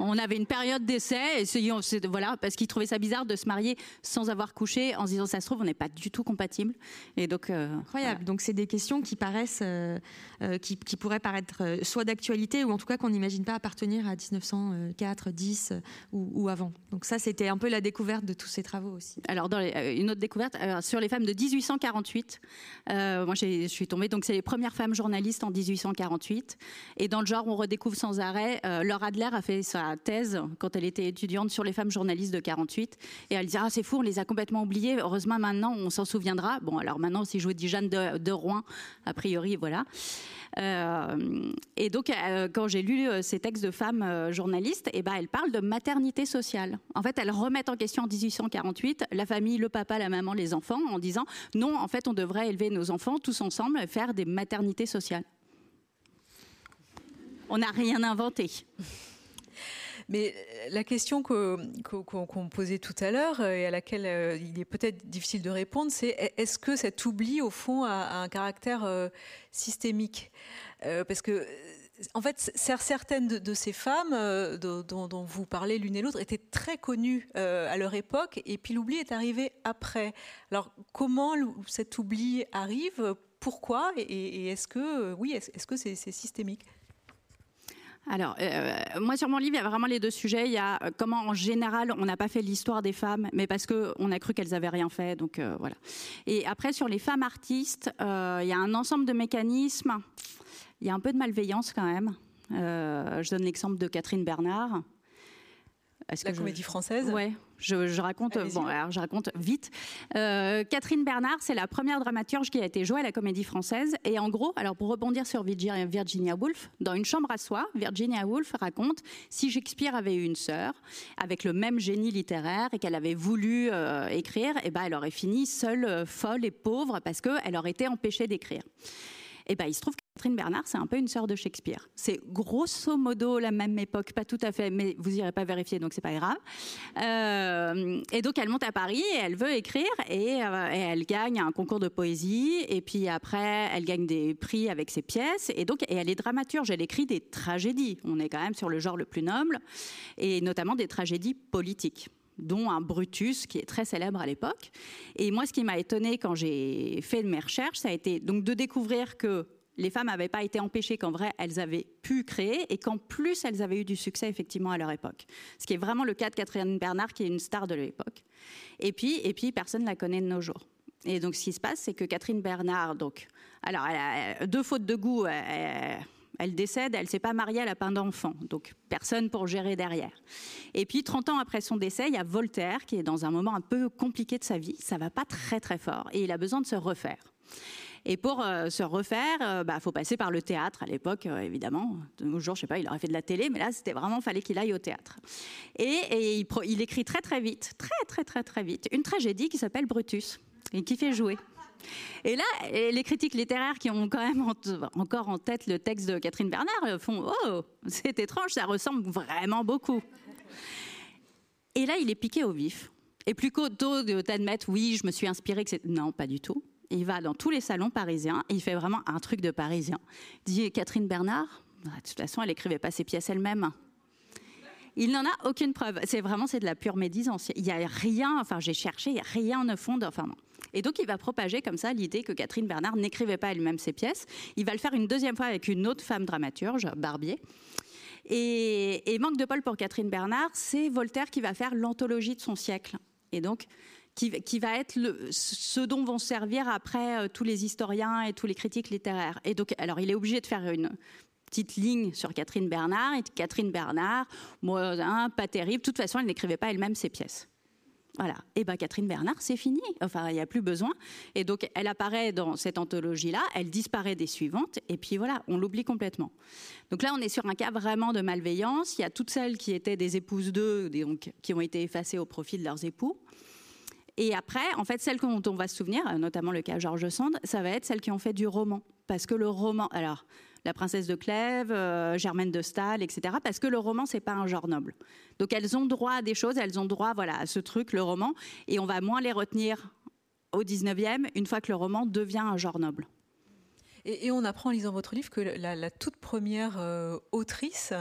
Speaker 4: On avait une période d'essai, essayons, voilà, parce qu'il trouvait ça bizarre de se marier sans avoir couché, en se disant ça se trouve on n'est pas du tout compatible. Et donc
Speaker 3: euh, incroyable. Donc c'est des questions qui paraissent, euh, euh, qui, pourraient paraître soit d'actualité ou en tout cas qu'on n'imagine pas appartenir à 1904, 10 ou, avant. Donc ça c'était un peu la découverte de tous ces travaux aussi.
Speaker 4: Alors dans une autre découverte sur les femmes de 1848. moi je suis tombée donc c'est les premières femmes journalistes en 1848 et dans le genre on redécouvre sans arrêt. Laura Adler a fait ça thèse quand elle était étudiante sur les femmes journalistes de 48. Et elle disait, ah, c'est fou, on les a complètement oubliées. Heureusement, maintenant, on s'en souviendra. Bon, alors maintenant, si je vous dis Jeanne de, Rouen, a priori, voilà. Euh, et donc, euh, quand j'ai lu euh, ces textes de femmes journalistes, eh ben, elles parlent de maternité sociale. En fait, elles remettent en question en 1848 la famille, le papa, la maman, les enfants, en disant non, en fait, on devrait élever nos enfants tous ensemble et faire des maternités sociales. On n'a rien inventé.
Speaker 2: Mais euh, la question qu'on posait tout à l'heure euh, et à laquelle euh, il est peut-être difficile de répondre, c'est est-ce que cet oubli, au fond, a, un caractère systémique? Parce que en fait, certaines de, ces femmes dont, vous parlez l'une et l'autre étaient très connues à leur époque, et puis l'oubli est arrivé après. Alors, comment cet oubli arrive? Pourquoi? Et, est-ce que, oui, est-ce que c'est systémique?
Speaker 4: Alors, euh, moi sur mon livre, il y a vraiment les deux sujets. Il y a euh, comment, en général, on n'a pas fait l'histoire des femmes, mais parce qu'on a cru qu'elles avaient rien fait. Donc euh, voilà. Et après, sur les femmes artistes, il y a un ensemble de mécanismes. Il y a un peu de malveillance quand même. je donne l'exemple de Catherine Bernard.
Speaker 2: La comédie française
Speaker 4: Ouais, je, raconte, bon, alors je raconte vite. Euh, Catherine Bernard, c'est la première dramaturge qui a été jouée à la comédie française. Et en gros, alors pour rebondir sur Virginia Woolf, dans Une chambre à soi, Virginia Woolf raconte si Shakespeare avait eu une sœur avec le même génie littéraire et qu'elle avait voulu euh, écrire, et eh ben elle aurait fini seule, euh, folle et pauvre parce qu'elle aurait été empêchée d'écrire. Et eh ben il se trouve Catherine Bernard, c'est un peu une sœur de Shakespeare. C'est grosso modo la même époque, pas tout à fait, mais vous irez pas vérifier, donc c'est pas grave. Euh, et donc elle monte à Paris et elle veut écrire et, euh, et, elle gagne un concours de poésie et puis après elle gagne des prix avec ses pièces et donc et elle est dramaturge. Elle écrit des tragédies. On est quand même sur le genre le plus noble et notamment des tragédies politiques dont un Brutus qui est très célèbre à l'époque. Et moi, ce qui m'a étonné quand j'ai fait mes recherches, ça a été donc de découvrir que les femmes n'avaient pas été empêchées, qu'en vrai, elles avaient pu créer et qu'en plus, elles avaient eu du succès effectivement à leur époque. Ce qui est vraiment le cas de Catherine Bernard, qui est une star de l'époque. Et puis, et puis, personne ne la connaît de nos jours. Et donc, ce qui se passe, c'est que Catherine Bernard, donc, alors, elle a deux fautes de goût. Elle, décède, elle ne s'est pas mariée, elle n'a pas d'enfant, donc personne pour gérer derrière. Et puis 30 ans après son décès, il y a Voltaire qui est dans un moment un peu compliqué de sa vie, ça va pas très très fort, et il a besoin de se refaire. Et pour euh, se refaire, il euh, bah, faut passer par le théâtre à l'époque, euh, évidemment. De nos jours, je sais pas, il aurait fait de la télé, mais là, c'était vraiment, fallait qu'il aille au théâtre. Et, il, écrit très très vite, très très très très vite, une tragédie qui s'appelle Brutus et qui fait jouer. Et là, les critiques littéraires qui ont quand même encore en tête le texte de Catherine Bernard font Oh, c'est étrange, ça ressemble vraiment beaucoup. Et là, il est piqué au vif. Et plus qu'au dos d'admettre, oui, je me suis inspiré, que non, pas du tout il va dans tous les salons parisiens et il fait vraiment un truc de parisien. Dit Catherine Bernard, bah, de toute façon, elle écrivait pas ses pièces elle-même. Il n'en a aucune preuve. C'est vraiment c'est de la pure médisance. Il n'y a rien. Enfin, j'ai cherché, il n'y a rien de fond. Enfin, Et donc, il va propager comme ça l'idée que Catherine Bernard n'écrivait pas elle-même ses pièces. Il va le faire une deuxième fois avec une autre femme dramaturge, Barbier. Et, manque de Paul pour Catherine Bernard, c'est Voltaire qui va faire l'anthologie de son siècle. Et donc, qui, va être ce dont vont servir après euh, tous les historiens et tous les critiques littéraires. Et donc, alors, il est obligé de faire une petite ligne sur Catherine Bernard. Et Catherine Bernard, moi, pas terrible. De toute façon, elle n'écrivait pas elle-même ses pièces. Voilà. Et bien, Catherine Bernard, c'est fini. Enfin, il n'y a plus besoin. Et donc, elle apparaît dans cette anthologie-là, elle disparaît des suivantes, et puis voilà, on l'oublie complètement. Donc là, on est sur un cas vraiment de malveillance. Il y a toutes celles qui étaient des épouses d'eux, donc, qui ont été effacées au profit de leurs époux. Et après, en fait, celles dont on va se souvenir, notamment le cas Georges Sand, ça va être celles qui ont fait du roman. Parce que le roman, alors, la princesse de Clèves, euh, Germaine de Stahl, etc. Parce que le roman, c'est pas un genre noble. Donc elles ont droit à des choses, elles ont droit voilà, à ce truc, le roman, et on va moins les retenir au 19e, une fois que le roman devient un genre noble.
Speaker 2: Et, on apprend en lisant votre livre que la, toute première euh, autrice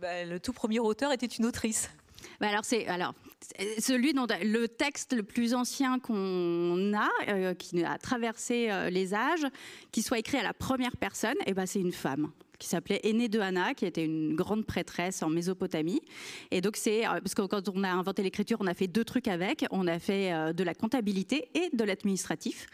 Speaker 2: bah, le tout premier auteur était une autrice.
Speaker 4: Bah, alors c'est alors celui dont le texte le plus ancien qu'on a, euh, qui a traversé euh, les âges, qui soit écrit à la première personne, et eh ben c'est une femme qui s'appelait Aînée de Hana, qui était une grande prêtresse en Mésopotamie. Et donc c'est euh, parce que quand on a inventé l'écriture, on a fait deux trucs avec. On a fait de la comptabilité et de l'administratif.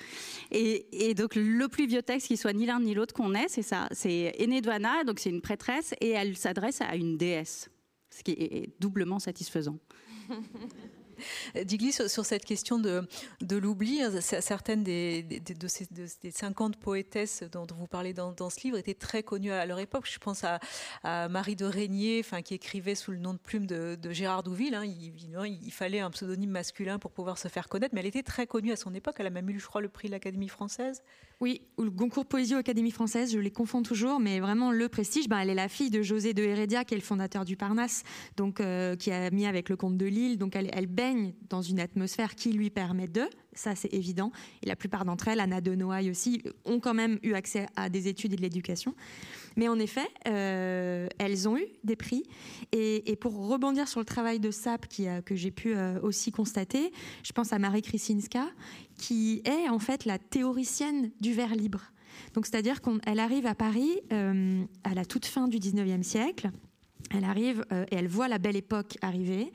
Speaker 4: Et, donc le plus vieux texte qui soit ni l'un ni l'autre qu'on ait, c'est ça. C'est Aînée de Hana, donc c'est une prêtresse et elle s'adresse à une déesse, ce qui est doublement satisfaisant. [LAUGHS]
Speaker 2: Digli, sur, cette question de, de l'oubli, hein, certaines des, des 50 poétesses dont vous parlez dans, ce livre étaient très connues à leur époque. Je pense à, Marie de Régnier, enfin, qui écrivait sous le nom de plume de, Gérard Douville. Hein. Il, il, fallait un pseudonyme masculin pour pouvoir se faire connaître, mais elle était très connue à son époque. Elle a même eu, je crois, le prix de l'Académie française.
Speaker 3: Oui, ou le Goncourt Poésie Académie française, je les confonds toujours, mais vraiment le prestige, ben, elle est la fille de José de Hérédia, qui est le fondateur du Parnasse, donc euh, qui a mis avec le comte de Lille, donc elle, elle baigne dans une atmosphère qui lui permet de, ça c'est évident, et la plupart d'entre elles, Anna de Noailles aussi, ont quand même eu accès à des études et de l'éducation. Mais en effet, euh, elles ont eu des prix. Et, pour rebondir sur le travail de SAP que j'ai pu euh, aussi constater, je pense à Marie Krisinska, qui est en fait la théoricienne du vers libre. Donc c'est-à-dire qu'elle arrive à Paris euh, à la toute fin du 19e siècle. Elle arrive et elle voit la belle époque arriver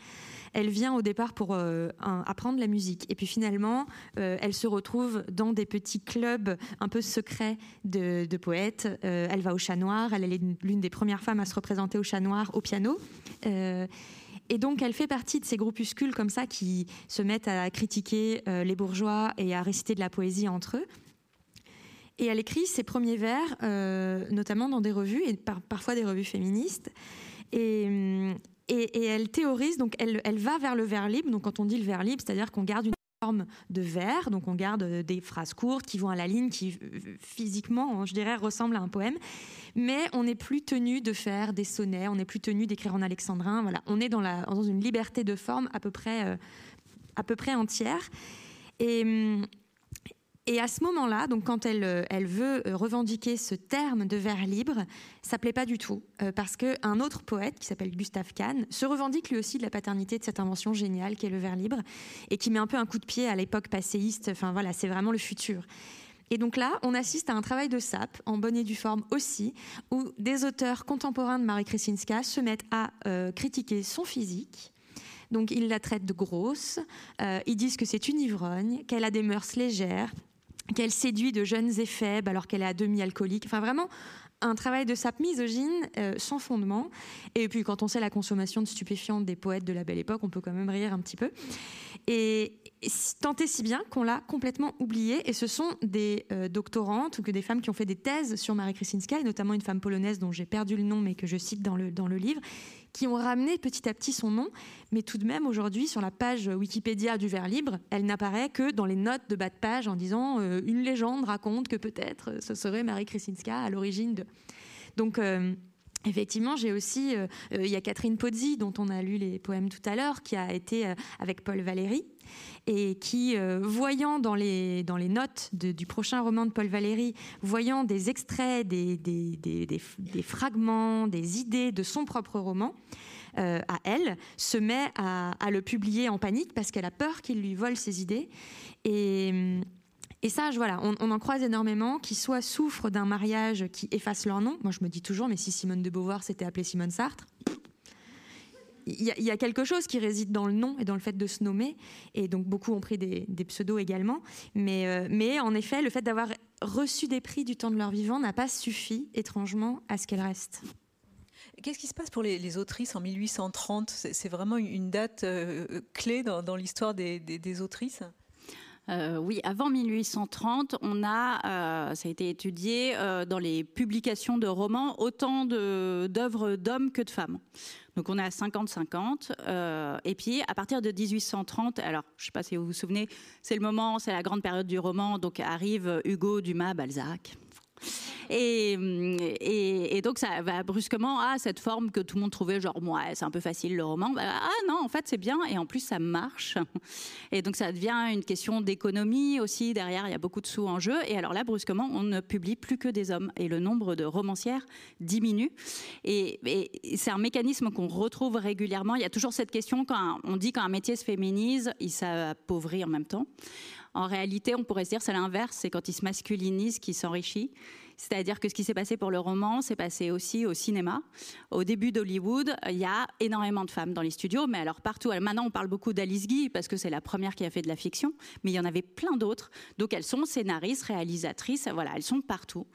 Speaker 3: elle vient au départ pour euh, apprendre la musique. Et puis finalement, euh, elle se retrouve dans des petits clubs un peu secrets de, poètes. Euh, elle va au Chat Noir. Elle est l'une des premières femmes à se représenter au Chat Noir au piano. et donc, elle fait partie de ces groupuscules comme ça qui se mettent à critiquer les bourgeois et à réciter de la poésie entre eux. Et elle écrit ses premiers vers, notamment dans des revues, et parfois des revues féministes. Et, et, elle théorise, donc elle, va vers le vers libre. Donc quand on dit le vers libre, c'est-à-dire qu'on garde une forme de vers, donc on garde euh, des phrases courtes qui vont à la ligne, qui euh, physiquement, je dirais, ressemblent à un poème. Mais on n'est plus tenu de faire des sonnets, on n'est plus tenu d'écrire en alexandrin. Voilà, on est dans une liberté de forme à peu près, euh, à peu près entière. Et hum, et à ce moment-là, donc quand elle, euh, veut euh, revendiquer ce terme de vers libre, ça plaît pas du tout, euh, parce qu'un autre poète qui s'appelle Gustave Kahn se revendique lui aussi de la paternité de cette invention géniale qui est le vers libre, et qui met un peu un coup de pied à l'époque passéiste. Enfin voilà, c'est vraiment le futur. Et donc là, on assiste à un travail de sape, en bonne et due forme aussi, où des auteurs contemporains de Marie Krasinska se mettent à critiquer son physique, donc ils la traitent de grosse, ils disent que c'est une ivrogne, qu'elle a des mœurs légères, qu'elle séduit de jeunes et alors qu'elle est à demi alcoolique. Enfin, vraiment un travail de sape misogyne euh, sans fondement. Et puis, quand on sait la consommation de stupéfiants des poètes de la belle époque, on peut quand même rire un petit peu. Et, tant et si bien qu'on l'a complètement oublié. Et ce sont des euh, doctorantes ou que des femmes qui ont fait des thèses sur Marie Krasinska, et notamment une femme polonaise dont j'ai perdu le nom, mais que je cite dans le, dans le livre, qui ont ramené petit à petit son nom. Mais tout de même, aujourd'hui, sur la page Wikipédia du vers libre, elle n'apparaît que dans les notes de bas de page en disant euh, une légende raconte que peut-être euh, ce serait Marie Krasinska à l'origine de. Donc. Euh, effectivement, j'ai aussi, il y a Catherine Pozzi, dont on a lu les poèmes tout à l'heure, qui a été avec Paul Valéry, et qui, euh, voyant dans les, dans les notes du prochain roman de Paul Valéry, voyant des extraits, des, des, des, fragments, des idées de son propre roman, euh, à elle, se met à, à, le publier en panique parce qu'elle a peur qu'il lui vole ses idées. Et, et ça, voilà, on, en croise énormément qui soit souffrent d'un mariage qui efface leur nom. Moi, je me dis toujours, mais si Simone de Beauvoir s'était appelée Simone Sartre, il y, a quelque chose qui réside dans le nom et dans le fait de se nommer. Et donc, beaucoup ont pris des, pseudos également. Mais, euh, mais en effet, le fait d'avoir reçu des prix du temps de leur vivant n'a pas suffi, étrangement, à ce qu'elles restent.
Speaker 2: Qu'est-ce qui se passe pour les, autrices en 1830 C'est vraiment une date euh, clé dans, l'histoire des, autrices?
Speaker 4: Euh, oui, avant 1830, on a, ça a été étudié dans les publications de romans, autant d'œuvres d'hommes que de femmes. Donc on est à 50-50. Euh, et puis à partir de 1830, alors je ne sais pas si vous vous souvenez, c'est le moment, c'est la grande période du roman, donc arrive Hugo, Dumas, Balzac. Et, et, donc ça va brusquement à cette forme que tout le monde trouvait genre moi c'est un peu facile le roman. Bah, ah non en fait c'est bien et en plus ça marche. Et donc ça devient une question d'économie aussi derrière il y a beaucoup de sous en jeu et alors là brusquement on ne publie plus que des hommes et le nombre de romancières diminue. Et, et c'est un mécanisme qu'on retrouve régulièrement. Il y a toujours cette question quand on dit quand un métier se féminise, il s'appauvrit en même temps. En réalité, on pourrait se dire c'est l'inverse, c'est quand il se masculinise qu'il s'enrichit. C'est-à-dire que ce qui s'est passé pour le roman s'est passé aussi au cinéma. Au début d'Hollywood, il y a énormément de femmes dans les studios, mais alors partout. maintenant, on parle beaucoup d'Alice Guy parce que c'est la première qui a fait de la fiction, mais il y en avait plein d'autres. Donc elles sont scénaristes, réalisatrices, voilà, elles sont partout.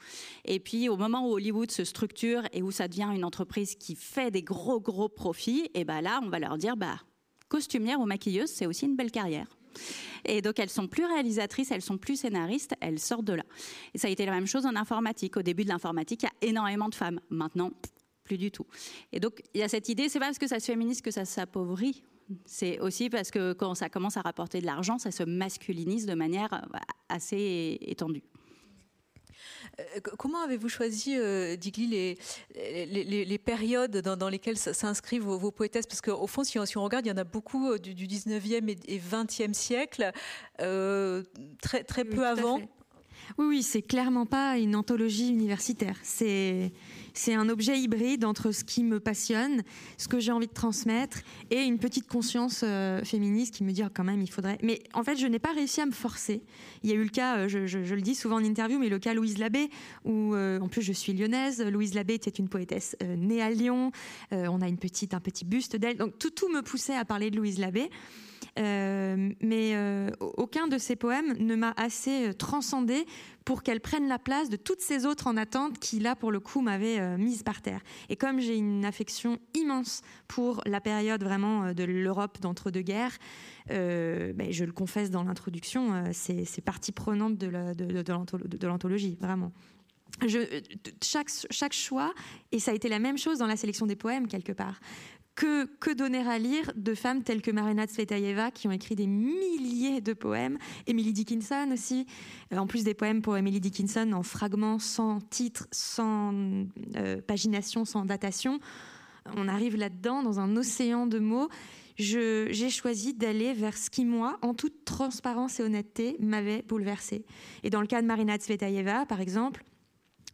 Speaker 4: Et puis au moment où Hollywood se structure et où ça devient une entreprise qui fait des gros gros profits, et ben là, on va leur dire bah costumière ou maquilleuse, c'est aussi une belle carrière. Et donc elles sont plus réalisatrices, elles sont plus scénaristes, elles sortent de là. Et ça a été la même chose en informatique. Au début de l'informatique, il y a énormément de femmes. Maintenant, plus du tout. Et donc il y a cette idée, c'est pas parce que ça se féminise que ça s'appauvrit. C'est aussi parce que quand ça commence à rapporter de l'argent, ça se masculinise de manière euh, assez étendue.
Speaker 2: Euh, comment avez-vous choisi, euh, Digli, les, les, périodes dans, lesquelles s'inscrivent vos, poétesses? Parce qu'au fond, si on, regarde, il y en a beaucoup euh, du, 19e et, 20e siècle, très, très peu avant.
Speaker 3: Oui, oui, c'est clairement pas une anthologie universitaire. C'est c'est un objet hybride entre ce qui me passionne, ce que j'ai envie de transmettre, et une petite conscience euh, féministe qui me dit oh, quand même il faudrait. Mais en fait, je n'ai pas réussi à me forcer. Il y a eu le cas, euh, je, le dis souvent en interview, mais le cas Louise Labbé, où euh, en plus je suis lyonnaise. Louise Labbé était une poétesse née à Lyon. on a une petite, un petit buste d'elle. Donc tout, tout me poussait à parler de Louise Labbé. mais aucun de ces poèmes ne m'a assez transcendé pour qu'elle prenne la place de toutes ces autres en attente qui, là, pour le coup, m'avaient euh, mise par terre. Et comme j'ai une affection immense pour la période vraiment euh, de l'Europe d'entre-deux-guerres, euh, ben, je le confesse dans l'introduction, c'est partie prenante de l'anthologie, vraiment. Chaque choix, et ça a été la même chose dans la sélection des poèmes quelque part, que, donner à lire de femmes telles que Marina Tsvetaeva qui ont écrit des milliers de poèmes, Emily Dickinson aussi, euh, en plus des poèmes pour Emily Dickinson en fragments, sans titre, sans euh, pagination, sans datation. On arrive là-dedans dans un océan de mots. J'ai choisi d'aller vers ce qui, moi, en toute transparence et honnêteté, m'avait bouleversée. Et dans le cas de Marina Tsvetaeva, par exemple,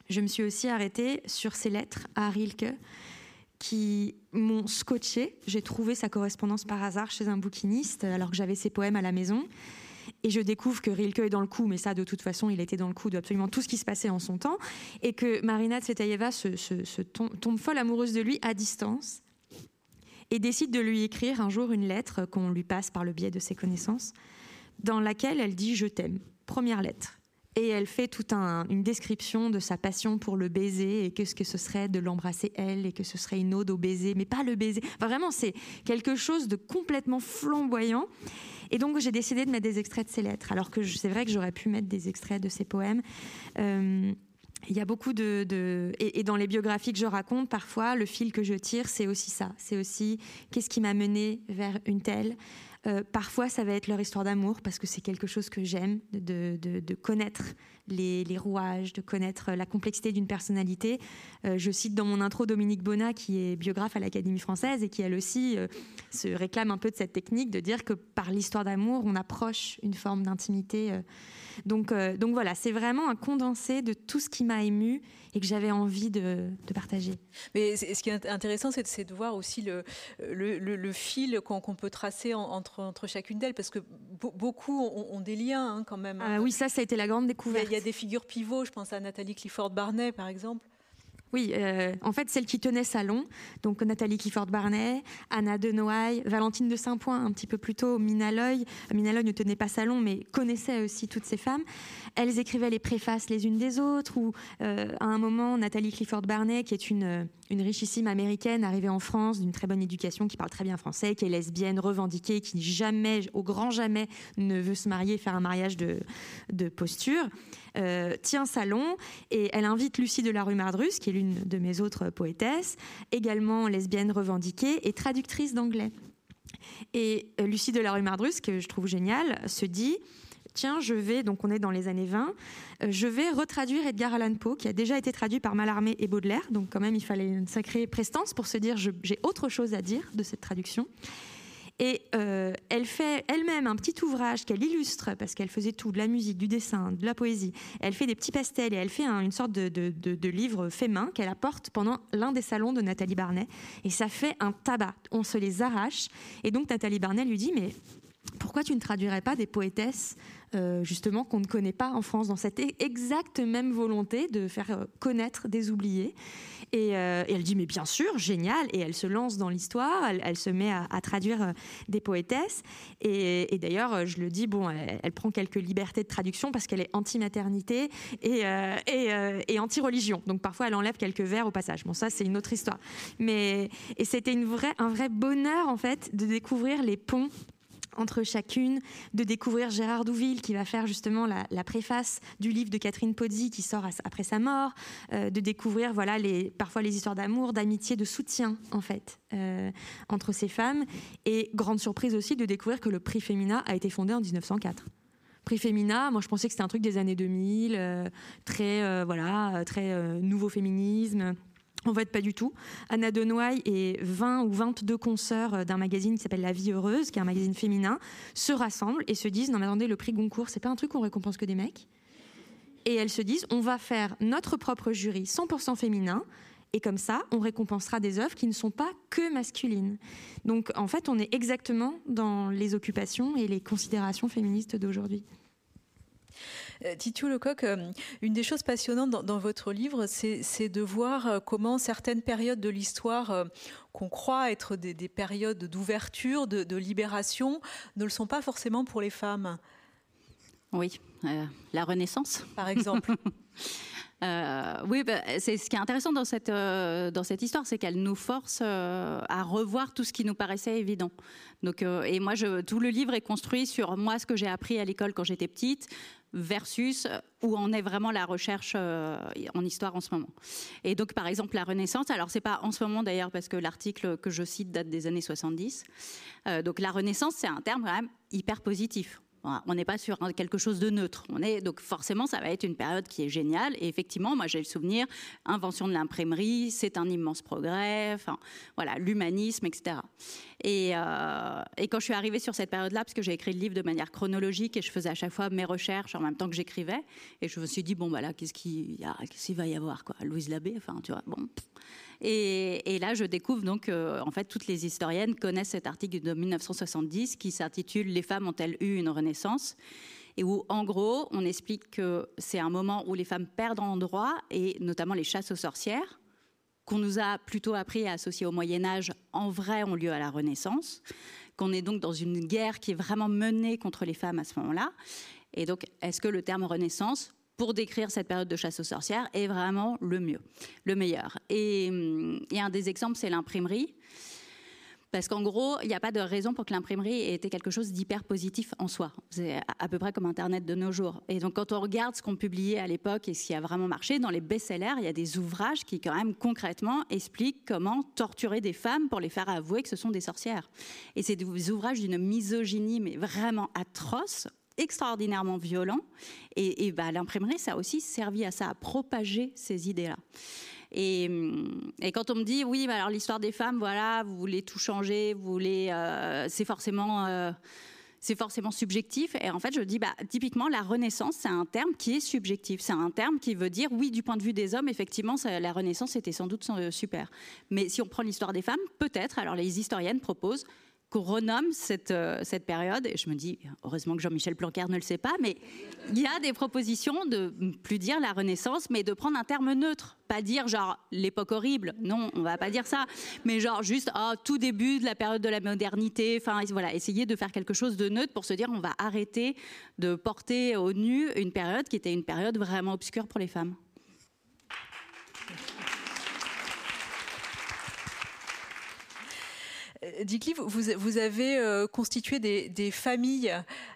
Speaker 3: je me suis aussi arrêtée sur ses lettres à Rilke qui m'ont scotché. J'ai trouvé sa correspondance par hasard chez un bouquiniste alors que j'avais ses poèmes à la maison. Et je découvre que Rilke est dans le coup, mais ça, de toute façon, il était dans le coup de absolument tout ce qui se passait en son temps. Et que Marina Tsvetaeva se, tombe, folle amoureuse de lui à distance et décide de lui écrire un jour une lettre qu'on lui passe par le biais de ses connaissances, dans laquelle elle dit Je t'aime. Première lettre et elle fait toute une description de sa passion pour le baiser et qu'est-ce que ce serait de l'embrasser elle et que ce serait une ode au baiser, mais pas le baiser. vraiment, c'est quelque chose de complètement flamboyant. Et donc, j'ai décidé de mettre des extraits de ses lettres, alors que c'est vrai que j'aurais pu mettre des extraits de ses poèmes. Euh, il y a beaucoup de, et, dans les biographies que je raconte, parfois le fil que je tire, c'est aussi ça. C'est aussi qu'est-ce qui m'a mené vers une telle, euh, parfois, ça va être leur histoire d'amour, parce que c'est quelque chose que j'aime, de, connaître les, rouages, de connaître la complexité d'une personnalité. Euh, je cite dans mon intro Dominique Bonnat, qui est biographe à l'Académie française et qui, elle aussi, euh, se réclame un peu de cette technique de dire que par l'histoire d'amour, on approche une forme d'intimité. Donc, donc voilà, c'est vraiment un condensé de tout ce qui m'a ému et que j'avais envie de, partager.
Speaker 2: Mais ce qui est intéressant, c'est de voir aussi le, le, fil qu'on peut tracer entre, entre chacune d'elles, parce que beaucoup ont, des liens hein, quand même.
Speaker 3: Ah oui, ça, ça a été la grande découverte.
Speaker 2: Il y, a des figures pivots, je pense à Nathalie Clifford Barnet, par exemple.
Speaker 3: Oui, euh, en fait, celle qui tenait salon, donc Nathalie Clifford-Barnet, Anna de Noailles, Valentine de Saint-Point, un petit peu plus tôt, Mina Loy. Mina Loy ne tenait pas salon, mais connaissait aussi toutes ces femmes. Elles écrivaient les préfaces les unes des autres, ou euh, à un moment, Nathalie Clifford-Barnet, qui est une, une richissime américaine arrivée en France, d'une très bonne éducation, qui parle très bien français, qui est lesbienne, revendiquée, qui jamais, au grand jamais, ne veut se marier, faire un mariage de, de posture. Euh, tient salon et elle invite Lucie de la rue Mardrus, qui est l'une de mes autres poétesses, également lesbienne revendiquée et traductrice d'anglais. Et euh, Lucie de la rue Mardrus, que je trouve géniale, se dit tiens, je vais, donc on est dans les années 20, euh, je vais retraduire Edgar Allan Poe, qui a déjà été traduit par Mallarmé et Baudelaire, donc quand même il fallait une sacrée prestance pour se dire j'ai autre chose à dire de cette traduction. Et euh, elle fait elle-même un petit ouvrage qu'elle illustre, parce qu'elle faisait tout, de la musique, du dessin, de la poésie. Elle fait des petits pastels et elle fait une sorte de, de livre fait main qu'elle apporte pendant l'un des salons de Nathalie Barnet. Et ça fait un tabac. On se les arrache. Et donc Nathalie Barnet lui dit, mais pourquoi tu ne traduirais pas des poétesses euh, justement qu'on ne connaît pas en France dans cette exacte même volonté de faire euh, connaître des oubliés. Euh, et, elle dit mais bien sûr génial. Et elle se lance dans l'histoire. Elle, se met à, traduire des poétesses. Et, d'ailleurs je le dis bon elle, prend quelques libertés de traduction parce qu'elle est anti-maternité et, anti-religion. Donc parfois elle enlève quelques vers au passage. Bon ça c'est une autre histoire. Mais et c'était un vrai bonheur en fait de découvrir les ponts entre chacune, de découvrir Gérard Douville qui va faire justement la, préface du livre de Catherine Pozzi qui sort après sa mort, euh, de découvrir voilà parfois les histoires d'amour, d'amitié, de soutien en fait euh, entre ces femmes et grande surprise aussi de découvrir que le prix Féminin a été fondé en 1904 prix Féminin, moi je pensais que c'était un truc des années 2000, euh, très voilà, très nouveau féminisme. En fait, pas du tout. Anna Denoy et 20 ou 22 consoeurs euh, d'un magazine qui s'appelle La Vie Heureuse, qui est un magazine féminin, se rassemblent et se disent Non, mais attendez, le prix Goncourt, c'est pas un truc qu'on récompense que des mecs? Et elles se disent On va faire notre propre jury 100% féminin. Et comme ça, on récompensera des œuvres qui ne sont pas que masculines. Donc, en fait, on est exactement dans les occupations et les considérations féministes d'aujourd'hui.
Speaker 2: Euh, Titiou Lecoq, euh, une des choses passionnantes dans, votre livre, c'est de voir euh, comment certaines périodes de l'histoire qu'on croit être des, périodes d'ouverture, de, libération, ne le sont pas forcément pour les femmes.
Speaker 4: Oui, la Renaissance.
Speaker 2: Par exemple. [LAUGHS]
Speaker 4: oui, bah, c'est ce qui est intéressant dans cette dans cette histoire, c'est qu'elle nous force à revoir tout ce qui nous paraissait évident. Donc, et moi, je, tout le livre est construit sur moi ce que j'ai appris à l'école quand j'étais petite, versus où en est vraiment la recherche euh, en histoire en ce moment. Et donc, par exemple, la Renaissance, alors c'est pas en ce moment d'ailleurs, parce que l'article que je cite date des années 70. Euh, donc, la Renaissance, c'est un terme quand même hyper positif. On n'est pas sur quelque chose de neutre. On est donc forcément, ça va être une période qui est géniale. Et effectivement, moi j'ai le souvenir, invention de l'imprimerie, c'est un immense progrès. Enfin, voilà, l'humanisme, etc. Euh, et, quand je suis arrivée sur cette période-là, parce que j'ai écrit le livre de manière chronologique et je faisais à chaque fois mes recherches en même temps que j'écrivais, et je me suis dit bon bah là, qu'est-ce qu'il va y avoir quoi Louise Labbé, enfin tu vois, bon. Et, là, je découvre donc, en fait, toutes les historiennes connaissent cet article de 1970 qui s'intitule Les femmes ont-elles eu une renaissance? Et où, en gros, on explique que c'est un moment où les femmes perdent en droit, et notamment les chasses aux sorcières, qu'on nous a plutôt appris à associer au Moyen Âge, en vrai ont lieu à la Renaissance, qu'on est donc dans une guerre qui est vraiment menée contre les femmes à ce moment-là. Et donc, est-ce que le terme Renaissance pour décrire cette période de chasse aux sorcières est vraiment le mieux, le meilleur. Et, hum, et un des exemples, c'est l'imprimerie. Parce qu'en gros, il n'y a pas de raison pour que l'imprimerie ait été quelque chose d'hyper positif en soi. C'est à peu près comme Internet de nos jours. Et donc, quand on regarde ce qu'on publiait à l'époque et ce qui a vraiment marché, dans les best-sellers, il y a des ouvrages qui, quand même, concrètement, expliquent comment torturer des femmes pour les faire avouer que ce sont des sorcières. Et c'est des ouvrages d'une misogynie, mais vraiment atroce, extraordinairement violent. Et, bah, l'imprimerie, ça a aussi servi à ça, à propager ces idées-là. Et, quand on me dit, oui, alors l'histoire des femmes, voilà, vous voulez tout changer, vous voulez, euh, c'est forcément. Euh, c'est forcément subjectif. Et en fait, je dis, bah, typiquement, la Renaissance, c'est un terme qui est subjectif. C'est un terme qui veut dire, oui, du point de vue des hommes, effectivement, la Renaissance était sans doute euh, super. Mais si on prend l'histoire des femmes, peut-être, alors les historiennes proposent qu'on renomme cette, euh, cette période. Et je me dis, heureusement que Jean-Michel Blanquer ne le sait pas, mais il y a des propositions de plus dire la Renaissance, mais de prendre un terme neutre. Pas dire genre l'époque horrible, non, on va pas dire ça, mais genre juste oh, tout début de la période de la modernité. Enfin voilà, essayer de faire quelque chose de neutre pour se dire on va arrêter de porter au nu une période qui était une période vraiment obscure pour les femmes.
Speaker 2: Euh, Dick vous, avez euh, constitué des, familles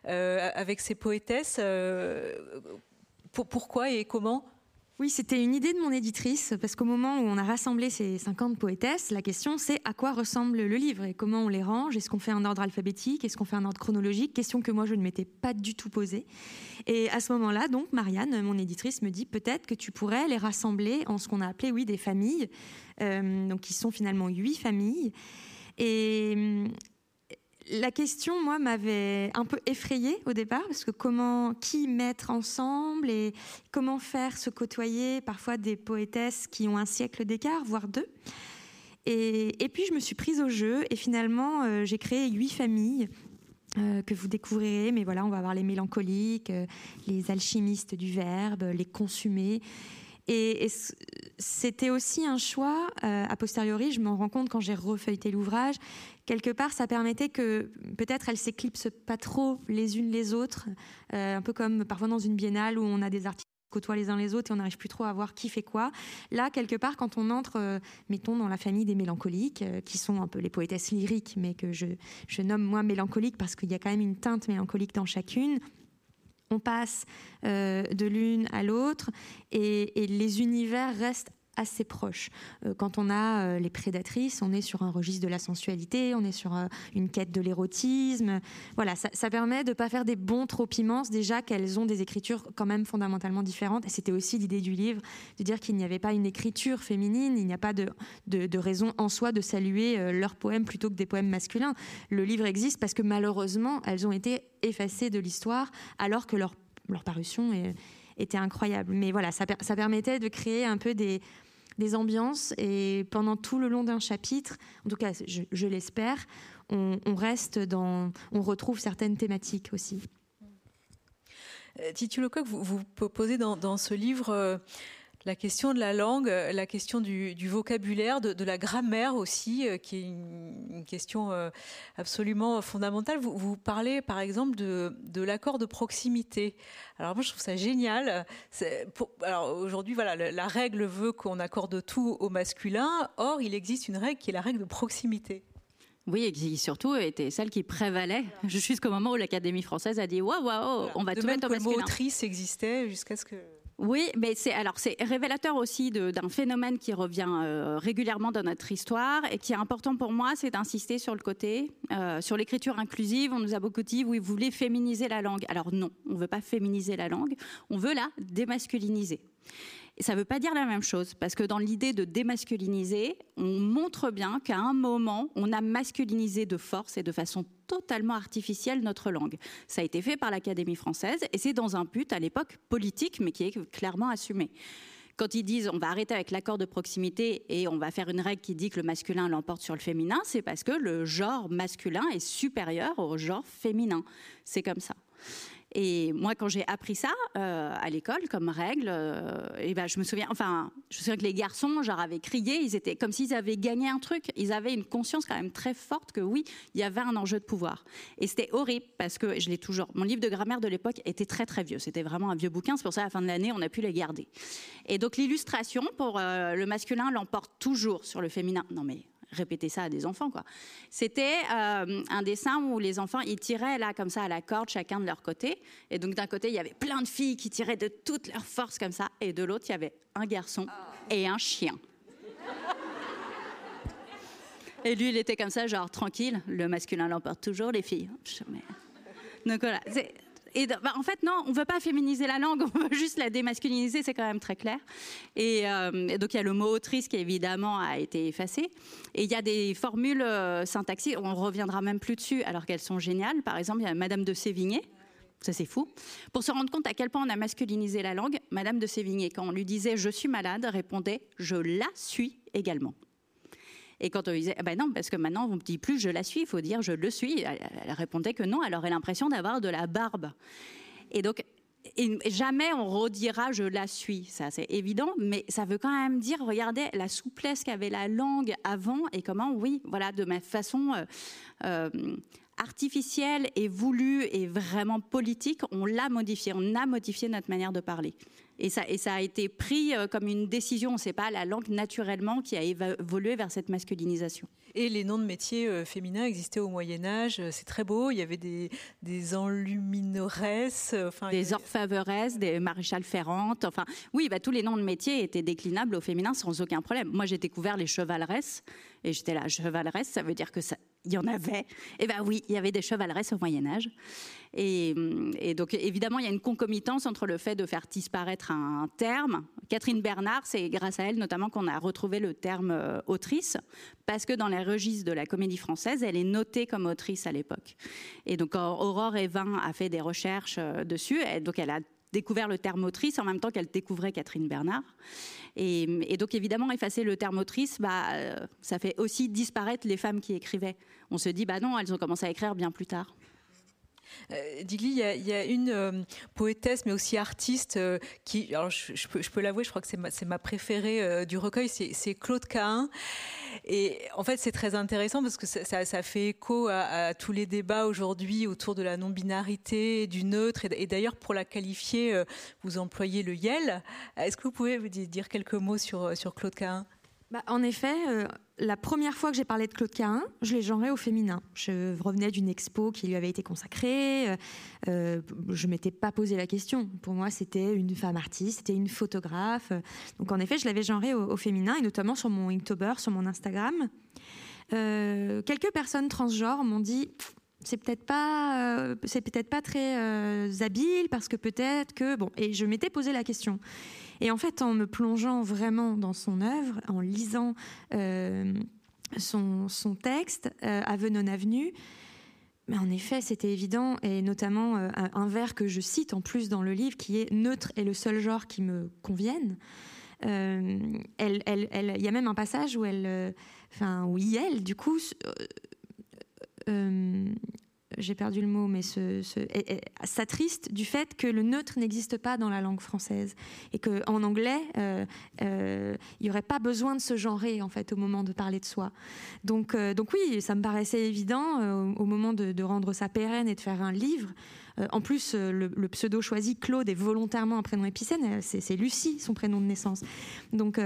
Speaker 2: euh, avec ces poétesses. pourquoi et comment?
Speaker 3: Oui, c'était une idée de mon éditrice, parce qu'au moment où on a rassemblé ces 50 poétesses, la question c'est à quoi ressemble le livre et comment on les range? Est-ce qu'on fait un ordre alphabétique? Est-ce qu'on fait un ordre chronologique? Question que moi je ne m'étais pas du tout posée. Et à ce moment-là, donc, Marianne, mon éditrice, me dit peut-être que tu pourrais les rassembler en ce qu'on a appelé, oui, des familles, donc qui sont finalement huit familles. Et la question, moi, m'avait un peu effrayée au départ, parce que comment, qui mettre ensemble et comment faire se côtoyer parfois des poétesses qui ont un siècle d'écart, voire deux. Et, puis je me suis prise au jeu et finalement euh, j'ai créé huit familles euh, que vous découvrirez, mais voilà, on va avoir les mélancoliques, euh, les alchimistes du verbe, les consumés. Et, c'était aussi un choix, a posteriori, je m'en rends compte quand j'ai refeuilleté l'ouvrage, quelque part, ça permettait que peut-être elles s'éclipsent pas trop les unes les autres, euh, un peu comme parfois dans une biennale où on a des artistes côtoient les uns les autres et on n'arrive plus trop à voir qui fait quoi. Là, quelque part, quand on entre, euh, mettons, dans la famille des mélancoliques, euh, qui sont un peu les poétesses lyriques, mais que je, nomme moi mélancoliques parce qu'il y a quand même une teinte mélancolique dans chacune, on passe de l'une à l'autre et, et, les univers restent assez proche. Euh, quand on a euh, les prédatrices, on est sur un registre de la sensualité, on est sur euh, une quête de l'érotisme. Voilà, ça, permet de ne pas faire des bons trop immenses, déjà qu'elles ont des écritures quand même fondamentalement différentes. C'était aussi l'idée du livre, de dire qu'il n'y avait pas une écriture féminine, il n'y a pas de, de, raison en soi de saluer leurs poèmes plutôt que des poèmes masculins. Le livre existe parce que malheureusement, elles ont été effacées de l'histoire alors que leur, leur parution était incroyable. Mais voilà, ça, permettait de créer un peu des, des ambiances et pendant tout le long d'un chapitre, en tout cas je, l'espère, on, reste dans, on retrouve certaines thématiques aussi.
Speaker 2: Euh, Titu Lecoq, vous, vous posez dans, ce livre euh, la question de la langue, euh, la question du, vocabulaire, de, la grammaire aussi, euh, qui est une, question euh, absolument fondamentale. Vous, parlez par exemple de, l'accord de proximité. Alors moi je trouve ça génial. alors aujourd'hui voilà, la, règle veut qu'on accorde tout au masculin. Or il existe une règle qui est la règle de proximité.
Speaker 4: Oui, et qui surtout était celle qui prévalait jusqu'au moment où l'Académie française a dit waouh, waouh, on va tout mettre au masculin.
Speaker 2: Le mot autrice existait jusqu'à ce que
Speaker 4: oui, mais c'est alors c'est révélateur aussi d'un phénomène qui revient euh, régulièrement dans notre histoire et qui est important pour moi, c'est d'insister sur le côté euh, sur l'écriture inclusive. On nous a beaucoup dit oui, vous voulez féminiser la langue. Alors non, on veut pas féminiser la langue, on veut la démasculiniser. Et ça ne veut pas dire la même chose, parce que dans l'idée de démasculiniser, on montre bien qu'à un moment, on a masculinisé de force et de façon totalement artificielle notre langue. Ça a été fait par l'Académie française, et c'est dans un but à l'époque politique, mais qui est clairement assumé quand ils disent on va arrêter avec l'accord de proximité et on va faire une règle qui dit que le masculin l'emporte sur le féminin, c'est parce que le genre masculin est supérieur au genre féminin. C'est comme ça. Et moi, quand j'ai appris ça euh, à l'école comme règle, euh, et ben, je me souviens, enfin, je me souviens que les garçons, genre, avaient crié, ils étaient comme s'ils avaient gagné un truc. Ils avaient une conscience quand même très forte que oui, il y avait un enjeu de pouvoir. Et c'était horrible parce que je l'ai toujours. Mon livre de grammaire de l'époque était très très vieux. C'était vraiment un vieux bouquin. C'est pour ça à la fin de l'année, on a pu les garder. Et donc l'illustration pour euh, le masculin l'emporte toujours sur le féminin. Non mais répéter ça à des enfants, quoi. C'était euh, un dessin où les enfants, ils tiraient là, comme ça, à la corde, chacun de leur côté. Et donc, d'un côté, il y avait plein de filles qui tiraient de toute leur force, comme ça. Et de l'autre, il y avait un garçon et un chien. Et lui, il était comme ça, genre tranquille. Le masculin l'emporte toujours, les filles. Donc voilà et bah, en fait, non, on ne veut pas féminiser la langue, [LAUGHS] on veut juste la démasculiniser, c'est quand même très clair. Et, euh, donc, il y a le mot autrice qui, évidemment, a été effacé. Et il y a des formules euh, syntaxiques, on ne reviendra même plus dessus, alors qu'elles sont géniales. Par exemple, il y a Madame de Sévigné. Ça, c'est fou. Pour se rendre compte à quel point on a masculinisé la langue, Madame de Sévigné, quand on lui disait je suis malade, répondait je la suis également. Et quand on disait, ben non, parce que maintenant, on ne dit plus je la suis, il faut dire je le suis. Elle, répondait que non, elle aurait l'impression d'avoir de la barbe. Et donc, jamais on redira je la suis, ça c'est évident, mais ça veut quand même dire, regardez la souplesse qu'avait la langue avant et comment, oui, voilà, de ma façon euh, euh, artificielle et voulue et vraiment politique, on l'a modifié, on a modifié notre manière de parler. Et ça, et ça a été pris euh, comme une décision, c'est pas la langue naturellement qui a évolué vers cette masculinisation.
Speaker 2: Et les noms de métiers euh, féminins existaient au Moyen Âge, euh, c'est très beau, il y avait des, des enluminoresses,
Speaker 4: enfin, des orfèvresses, des maréchales ferrantes, enfin oui, bah, tous les noms de métiers étaient déclinables au féminin sans aucun problème. Moi j'ai découvert les chevaleresses et j'étais là, chevaleresses, ça veut dire que ça, il y en avait. Eh ben oui, il y avait des chevaleresses au Moyen Âge. Et, donc évidemment, il y a une concomitance entre le fait de faire disparaître un terme. Catherine Bernard, c'est grâce à elle notamment qu'on a retrouvé le terme euh, autrice, parce que dans les registres de la comédie française, elle est notée comme autrice à l'époque. Et donc Aurore Evin a fait des recherches euh, dessus, donc elle a découvert le terme autrice en même temps qu'elle découvrait Catherine Bernard. Et, donc évidemment, effacer le terme autrice, bah, euh, ça fait aussi disparaître les femmes qui écrivaient. On se dit, bah non, elles ont commencé à écrire bien plus tard.
Speaker 2: Euh, Digli, il y, a, une euh, poétesse, mais aussi artiste, euh, qui, alors je, peux, l'avouer, je crois que c'est ma, préférée du recueil, c'est Claude Cahin. Et en fait, c'est très intéressant parce que ça, fait écho à, tous les débats aujourd'hui autour de la non-binarité, du neutre. Et, d'ailleurs, pour la qualifier, vous employez le YEL. Est-ce que vous pouvez dire quelques mots sur, sur Claude Cahin?
Speaker 3: Bah, en effet, euh, la première fois que j'ai parlé de Claude Cahin, je l'ai genré au féminin. Je revenais d'une expo qui lui avait été consacrée. Euh, euh, je m'étais pas posé la question. Pour moi, c'était une femme artiste, c'était une photographe. Donc en effet, je l'avais genré au, féminin et notamment sur mon Inktober, sur mon Instagram. quelques personnes transgenres m'ont dit c'est peut-être pas c'est peut-être pas très habile parce que peut-être que bon et je m'étais posé la question et en fait, en me plongeant vraiment dans son œuvre, en lisant euh, son, texte, euh, Aveu non mais en effet, c'était évident, et notamment euh, un vers que je cite en plus dans le livre, qui est Neutre est le seul genre qui me convienne. Il elle, y a même un passage où elle, enfin, où elle, du coup, j'ai perdu le mot, mais s'attriste du fait que le neutre n'existe pas dans la langue française et qu'en anglais, euh, euh, il n'y aurait pas besoin de se genrer en fait au moment de parler de soi. Donc, euh, donc oui, ça me paraissait évident au moment de, rendre ça pérenne et de faire un livre. en plus, le, le, pseudo choisi Claude est volontairement un prénom épicène. C'est Lucie, son prénom de naissance. Donc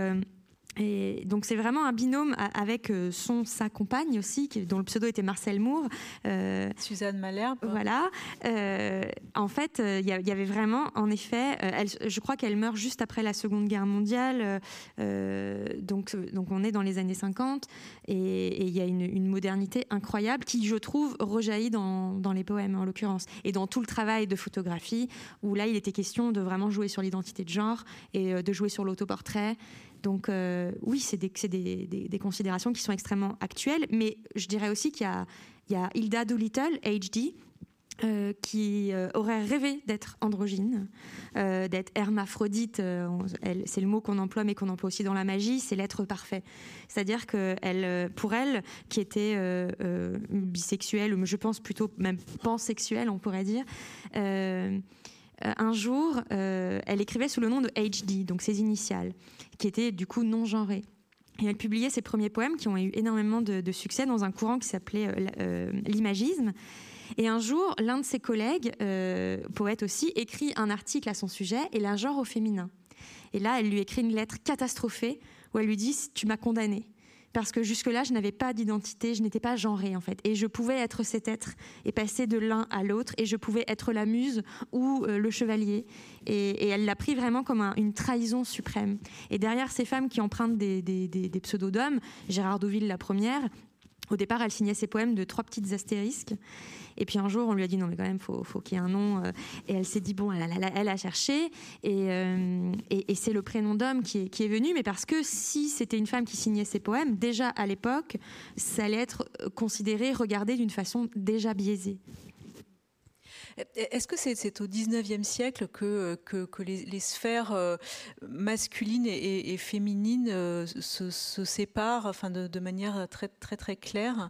Speaker 3: et donc c'est vraiment un binôme avec euh, son sa compagne aussi, dont le pseudo était Marcel Moore.
Speaker 2: Euh, Suzanne Malherbe.
Speaker 3: Voilà. Euh, en fait, il y, avait vraiment, en effet, je crois qu'elle meurt juste après la Seconde Guerre mondiale. donc, donc on est dans les années 50 et il y a une, modernité incroyable qui, je trouve, rejaillit dans, dans les poèmes en l'occurrence et dans tout le travail de photographie où là il était question de vraiment jouer sur l'identité de genre et de jouer sur l'autoportrait donc euh, oui, c'est des, considérations qui sont extrêmement actuelles, mais je dirais aussi qu'il y, a, Hilda Doolittle, HD, euh, qui euh, aurait rêvé d'être androgyne, d'être hermaphrodite. c'est le mot qu'on emploie, mais qu'on emploie aussi dans la magie. C'est l'être parfait. C'est-à-dire que pour elle, qui était bisexuelle, ou je pense plutôt même pansexuelle, on pourrait dire. un jour, elle écrivait sous le nom de HD, donc ses initiales qui était du coup non genrée. Et elle publiait ses premiers poèmes qui ont eu énormément de, succès dans un courant qui s'appelait euh, euh, l'imagisme. Et un jour, l'un de ses collègues, euh, poète aussi, écrit un article à son sujet et la genre au féminin. Et là, elle lui écrit une lettre catastrophée où elle lui dit Tu m'as condamné parce que jusque-là, je n'avais pas d'identité, je n'étais pas genrée en fait. Et je pouvais être cet être et passer de l'un à l'autre, et je pouvais être la muse ou euh, le chevalier. Et, elle l'a pris vraiment comme une trahison suprême. Et derrière ces femmes qui empruntent des, des, pseudos d'hommes, Gérard Douville la première, au départ, elle signait ses poèmes de trois petites astérisques. Et puis un jour, on lui a dit non, mais quand même, faut, faut qu'il y ait un nom. Euh. Et elle s'est dit bon, elle, a cherché. Euh, et, c'est le prénom d'homme qui est, qui est, venu. Mais parce que si c'était une femme qui signait ses poèmes, déjà à l'époque, ça allait être considéré, regardé d'une façon déjà biaisée.
Speaker 2: Est-ce que c'est au 19e siècle que, les, sphères euh, masculines et, féminines se, séparent de, manière très, très claire?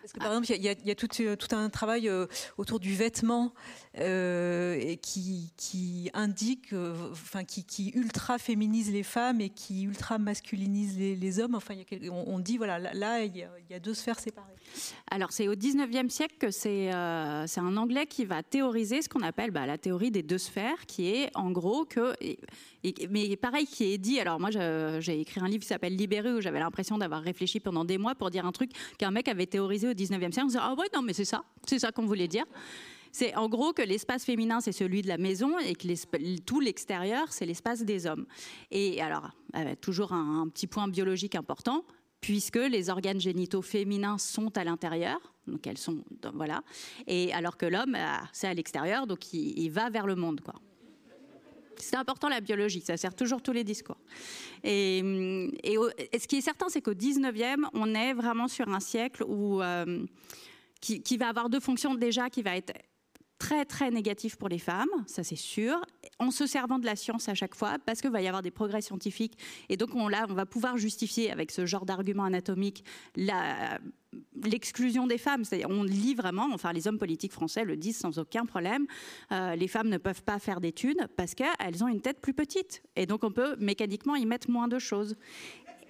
Speaker 2: Parce que, par exemple, il y, a, tout, tout, un travail autour du vêtement et qui, indique, enfin, qui, ultra féminise les femmes et qui ultra masculinise les, hommes. Enfin, on, dit, voilà, là, il y, a, deux sphères séparées.
Speaker 4: Alors, c'est au 19e siècle que c'est c'est un Anglais qui va théoriser ce qu'on appelle bah, la théorie des deux sphères, qui est en gros que mais pareil, qui est dit. Alors moi, j'ai écrit un livre qui s'appelle Libéré où j'avais l'impression d'avoir réfléchi pendant des mois pour dire un truc qu'un mec avait théorisé au 19e siècle. On disait, ah ouais, non, mais c'est ça, c'est ça qu'on voulait dire. C'est en gros que l'espace féminin, c'est celui de la maison et que tout l'extérieur, c'est l'espace des hommes. Et alors, toujours un, petit point biologique important, puisque les organes génitaux féminins sont à l'intérieur, donc elles sont, voilà, et alors que l'homme, ah, c'est à l'extérieur, donc il, il, va vers le monde, quoi. C'est important la biologie, ça sert toujours tous les discours. Et, ce qui est certain, c'est qu'au 19e, on est vraiment sur un siècle où, euh, qui, qui, va avoir deux fonctions déjà, qui va être très très négatif pour les femmes, ça c'est sûr, en se servant de la science à chaque fois, parce qu'il va y avoir des progrès scientifiques, et donc on, là, on va pouvoir justifier avec ce genre d'argument anatomique l'exclusion des femmes. C'est-à-dire, on lit vraiment, enfin les hommes politiques français le disent sans aucun problème, euh, les femmes ne peuvent pas faire d'études parce qu'elles ont une tête plus petite, et donc on peut mécaniquement y mettre moins de choses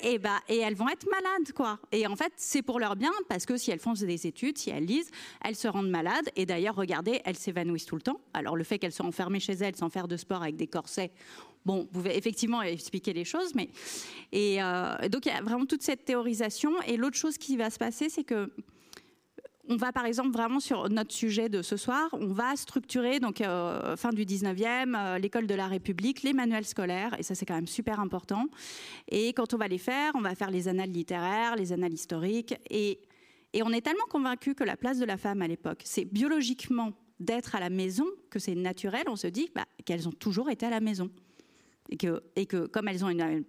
Speaker 4: et, bah, et elles vont être malades, quoi. Et en fait, c'est pour leur bien, parce que si elles font des études, si elles lisent, elles se rendent malades. Et d'ailleurs, regardez, elles s'évanouissent tout le temps. Alors, le fait qu'elles soient enfermées chez elles sans faire de sport avec des corsets, bon, vous pouvez effectivement expliquer les choses, mais. Et euh, donc, il y a vraiment toute cette théorisation. Et l'autre chose qui va se passer, c'est que on va par exemple vraiment sur notre sujet de ce soir, on va structurer donc euh, fin du 19e, euh, l'école de la République, les manuels scolaires et ça c'est quand même super important. Et quand on va les faire, on va faire les annales littéraires, les annales historiques et et on est tellement convaincu que la place de la femme à l'époque, c'est biologiquement d'être à la maison, que c'est naturel, on se dit bah, qu'elles ont toujours été à la maison. Et que, et que comme elles ont une une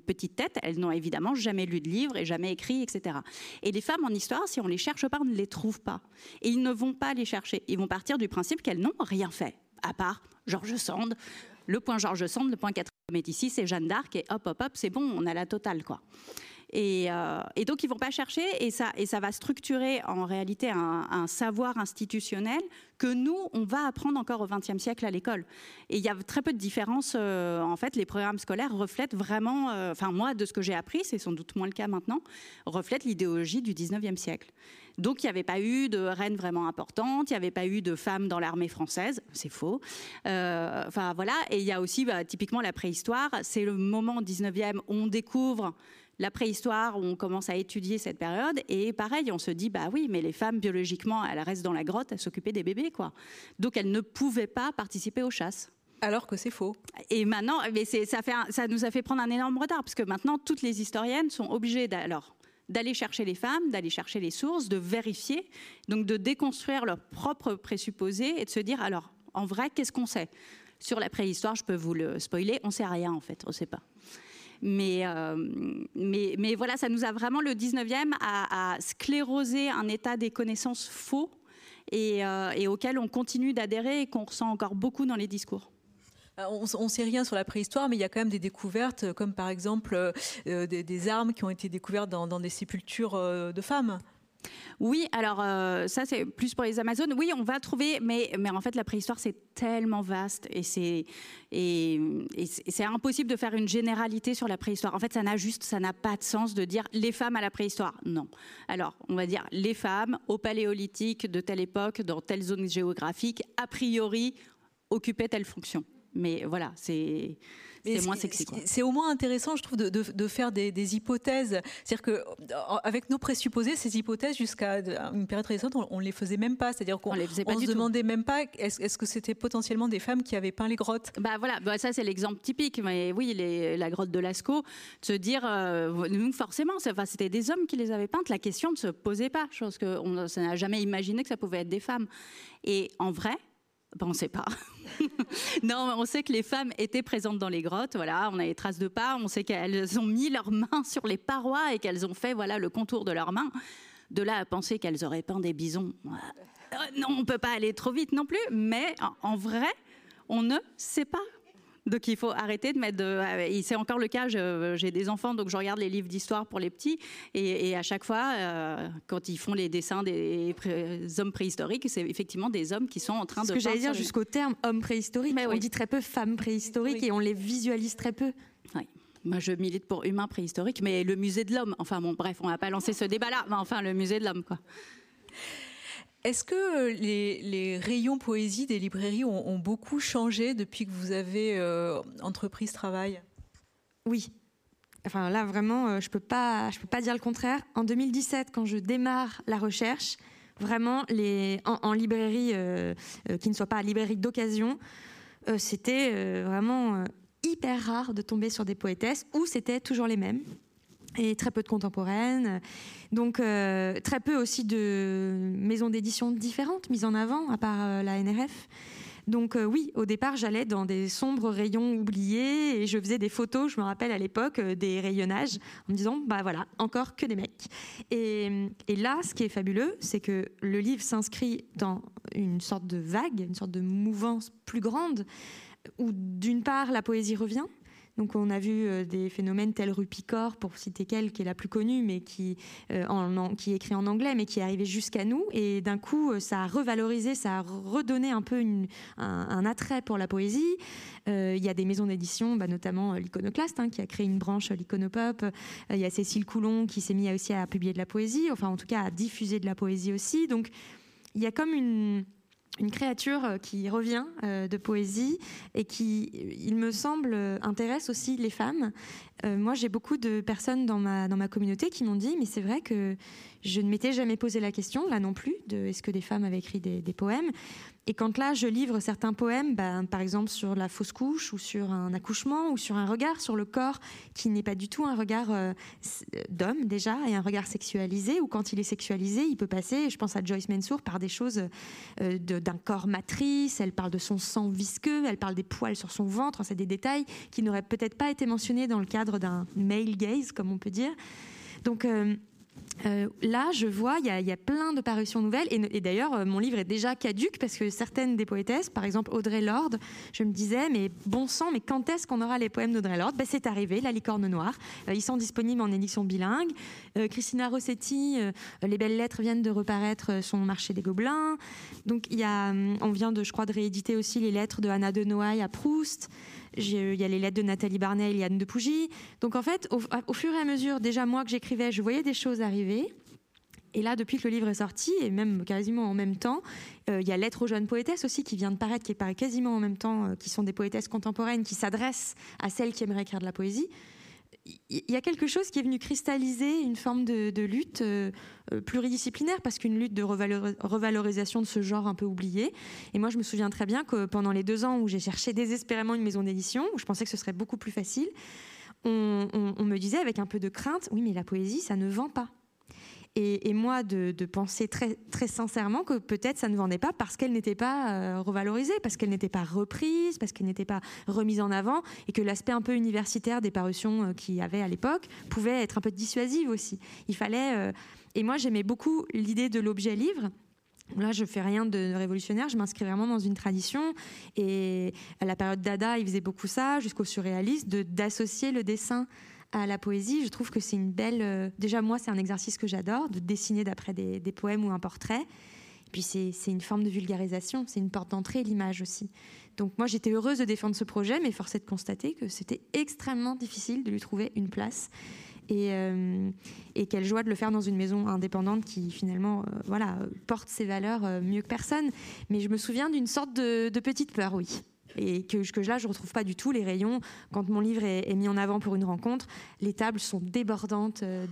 Speaker 4: petite tête, elles n'ont évidemment jamais lu de livre et jamais écrit, etc. Et les femmes en histoire, si on les cherche pas, on ne les trouve pas. Et ils ne vont pas les chercher. Ils vont partir du principe qu'elles n'ont rien fait, à part George Sand. Le point George Sand, le point 4 ici, c'est Jeanne d'Arc, et hop, hop, hop, c'est bon, on a la totale, quoi. Euh, et, donc, ils vont pas chercher, et ça, et ça va structurer en réalité un, savoir institutionnel que nous, on va apprendre encore au XXe siècle à l'école. Et il y a très peu de différence. Euh, en fait, les programmes scolaires reflètent vraiment, euh, enfin moi, de ce que j'ai appris, c'est sans doute moins le cas maintenant, reflètent l'idéologie du XIXe siècle. Donc il n'y avait pas eu de reine vraiment importante, il n'y avait pas eu de femmes dans l'armée française, c'est faux. enfin voilà, et il y a aussi bah, typiquement la préhistoire, c'est le moment 19e où on découvre la préhistoire, on commence à étudier cette période, et pareil, on se dit, bah oui, mais les femmes, biologiquement, elles restent dans la grotte à s'occuper des bébés, quoi. Donc elles ne pouvaient pas participer aux chasses.
Speaker 2: Alors que c'est faux.
Speaker 4: Et maintenant, mais ça, fait ça nous a fait prendre un énorme retard, parce que maintenant, toutes les historiennes sont obligées d'aller chercher les femmes, d'aller chercher les sources, de vérifier, donc de déconstruire leurs propres présupposés et de se dire, alors, en vrai, qu'est-ce qu'on sait? Sur la préhistoire, je peux vous le spoiler, on sait rien en fait, on ne sait pas. Euh, mais, mais, voilà, ça nous a vraiment le 19e à, scléroser un état des connaissances faux et, euh, et auquel on continue d'adhérer et qu'on ressent encore beaucoup dans les discours.
Speaker 2: Euh, on ne sait rien sur la préhistoire, mais il y a quand même des découvertes, comme par exemple des, armes qui ont été découvertes dans des sépultures de femmes.
Speaker 4: Oui, alors euh, ça c'est plus pour les Amazones. Oui, on va trouver, mais, mais en fait la préhistoire c'est tellement vaste et c'est et, c'est impossible de faire une généralité sur la préhistoire. En fait, ça n'a juste, ça n'a pas de sens de dire les femmes à la préhistoire. Non. Alors, on va dire les femmes au paléolithique de telle époque, dans telle zone géographique, a priori occupaient telle fonction. Mais voilà, c'est c'est moins sexy.
Speaker 2: C'est au moins intéressant, je trouve, de, faire des, hypothèses. C'est-à-dire que, avec nos présupposés, ces hypothèses, jusqu'à une période récente, on, ne les faisait même pas. C'est-à-dire qu'on ne se demandait même pas est-ce que c'était potentiellement des femmes qui avaient peint les grottes?
Speaker 4: Bah voilà, bah ça c'est l'exemple typique. Mais oui, la grotte de Lascaux, de se dire, euh, nous forcément, c'était des hommes qui les avaient peintes. La question ne se posait pas. Chose que on n'a jamais imaginé que ça pouvait être des femmes. Et en vrai, ben, on ne sait pas. [LAUGHS] non, on sait que les femmes étaient présentes dans les grottes. Voilà, on a les traces de pas. On sait qu'elles ont mis leurs mains sur les parois et qu'elles ont fait voilà le contour de leurs mains. De là à penser qu'elles auraient peint des bisons, euh, non, on peut pas aller trop vite non plus. Mais en, vrai, on ne sait pas. Donc il faut arrêter de mettre. De, c'est encore le cas. J'ai des enfants, donc je regarde les livres d'histoire pour les petits, et, à chaque fois, euh, quand ils font les dessins des hommes préhistoriques, c'est effectivement des hommes qui sont en train de.
Speaker 3: Ce que j'allais dire jusqu'au terme homme préhistorique. Mais on dit très peu femmes préhistoriques et on les visualise très peu.
Speaker 4: Oui. Moi, je milite pour humain préhistorique, mais le musée de l'homme. Enfin bon, bref, on va pas lancer ce débat-là. Mais enfin, le musée de l'homme, quoi.
Speaker 2: Est-ce que les, rayons poésie des librairies ont, beaucoup changé depuis que vous avez euh, entrepris ce travail?
Speaker 3: Oui. Enfin là, vraiment, euh, je ne peux, pas, peux pas dire le contraire. En 2017, quand je démarre la recherche, vraiment, les, en, librairie euh, qui ne soit pas librairie d'occasion, c'était vraiment hyper rare de tomber sur des poétesses où c'était toujours les mêmes et très peu de contemporaines. Donc euh, très peu aussi de maisons d'édition différentes mises en avant, à part euh, la NRF. Donc euh, oui, au départ, j'allais dans des sombres rayons oubliés et je faisais des photos, je me rappelle à l'époque, des rayonnages, en me disant, bah voilà, encore que des mecs. Et, et là, ce qui est fabuleux, c'est que le livre s'inscrit dans une sorte de vague, une sorte de mouvance plus grande, où d'une part, la poésie revient, donc on a vu euh, des phénomènes tels Rupicor, pour citer quelle, qui est la plus connue, mais qui, euh, qui est écrit en anglais, mais qui est arrivé jusqu'à nous. Et d'un coup, euh, ça a revalorisé, ça a redonné un peu un, attrait pour la poésie. Il y a des maisons d'édition, bah, notamment l'Iconoclaste, hein, qui a créé une branche l'Iconopop. Il y a Cécile Coulon qui s'est mis aussi à publier de la poésie, enfin en tout cas à diffuser de la poésie aussi. Donc il y a comme une une créature euh, qui revient euh, de poésie et qui, il me semble, intéresse aussi les femmes. Euh, moi, j'ai beaucoup de personnes dans ma, dans ma communauté qui m'ont dit, mais c'est vrai que je ne m'étais jamais posé la question, là non plus, de est-ce que des femmes avaient écrit des, poèmes. Et quand là, je livre certains poèmes, ben, par exemple sur la fausse couche ou sur un accouchement ou sur un regard sur le corps qui n'est pas du tout un regard euh, d'homme déjà et un regard sexualisé, ou quand il est sexualisé, il peut passer, je pense à Joyce Mansour, par des choses euh, d'un corps matrice, elle parle de son sang visqueux, elle parle des poils sur son ventre, c'est des détails qui n'auraient peut-être pas été mentionnés dans le cadre d'un male gaze, comme on peut dire. Donc, euh, euh, là, je vois, il y, a plein de parutions nouvelles. Et, d'ailleurs, euh, mon livre est déjà caduque parce que certaines des poétesses, par exemple Audrey Lorde, je me disais, mais bon sang, mais quand est-ce qu'on aura les poèmes d'Audrey Lorde? Ben, C'est arrivé, La licorne noire. Euh, ils sont disponibles en édition bilingue. Christina Rossetti, Les belles lettres viennent de reparaître le marché des Gobelins. Donc, y a, on vient de, je crois, de rééditer aussi les lettres de Anna de Noailles à Proust. Il y a les lettres de Nathalie Barnet et Yann de Pougy. Donc en fait, au, fur et à mesure, déjà moi que j'écrivais, je voyais des choses arriver. Et là, depuis que le livre est sorti, et même quasiment en même temps, euh, il y a Lettres aux jeunes poétesses aussi qui vient de paraître, qui paraît quasiment en même temps, euh, qui sont des poétesses contemporaines qui s'adressent à celles qui aimeraient écrire de la poésie il y a quelque chose qui est venu cristalliser une forme de, lutte euh, euh, pluridisciplinaire, parce qu'une lutte de revalorisation de ce genre un peu oublié. Et moi, je me souviens très bien que pendant les deux ans où j'ai cherché désespérément une maison d'édition, où je pensais que ce serait beaucoup plus facile, on me disait avec un peu de crainte, oui, mais la poésie, ça ne vend pas et, moi de, penser très, très sincèrement que peut-être ça ne vendait pas parce qu'elle n'était pas euh, revalorisée, parce qu'elle n'était pas reprise, parce qu'elle n'était pas remise en avant, et que l'aspect un peu universitaire des parutions euh, qu'il y avait à l'époque pouvait être un peu dissuasive aussi. Il fallait. Euh, et moi, j'aimais beaucoup l'idée de l'objet livre. Là, je fais rien de révolutionnaire, je m'inscris vraiment dans une tradition. Et à la période Dada, il faisait beaucoup ça, jusqu'au surréaliste, d'associer le dessin à la poésie. Je trouve que c'est une belle. Euh, déjà, moi, c'est un exercice que j'adore, de dessiner d'après des, poèmes ou un portrait. Et puis, c'est une forme de vulgarisation, c'est une porte d'entrée, l'image aussi. Donc, moi, j'étais heureuse de défendre ce projet, mais force est de constater que c'était extrêmement difficile de lui trouver une place. Et, euh, quelle joie de le faire dans une maison indépendante qui finalement euh, voilà, porte ses valeurs mieux que personne. Mais je me souviens d'une sorte de, de petite peur, oui et que, que là je retrouve pas du tout les rayons quand mon livre est, mis en avant pour une rencontre les tables sont débordantes euh,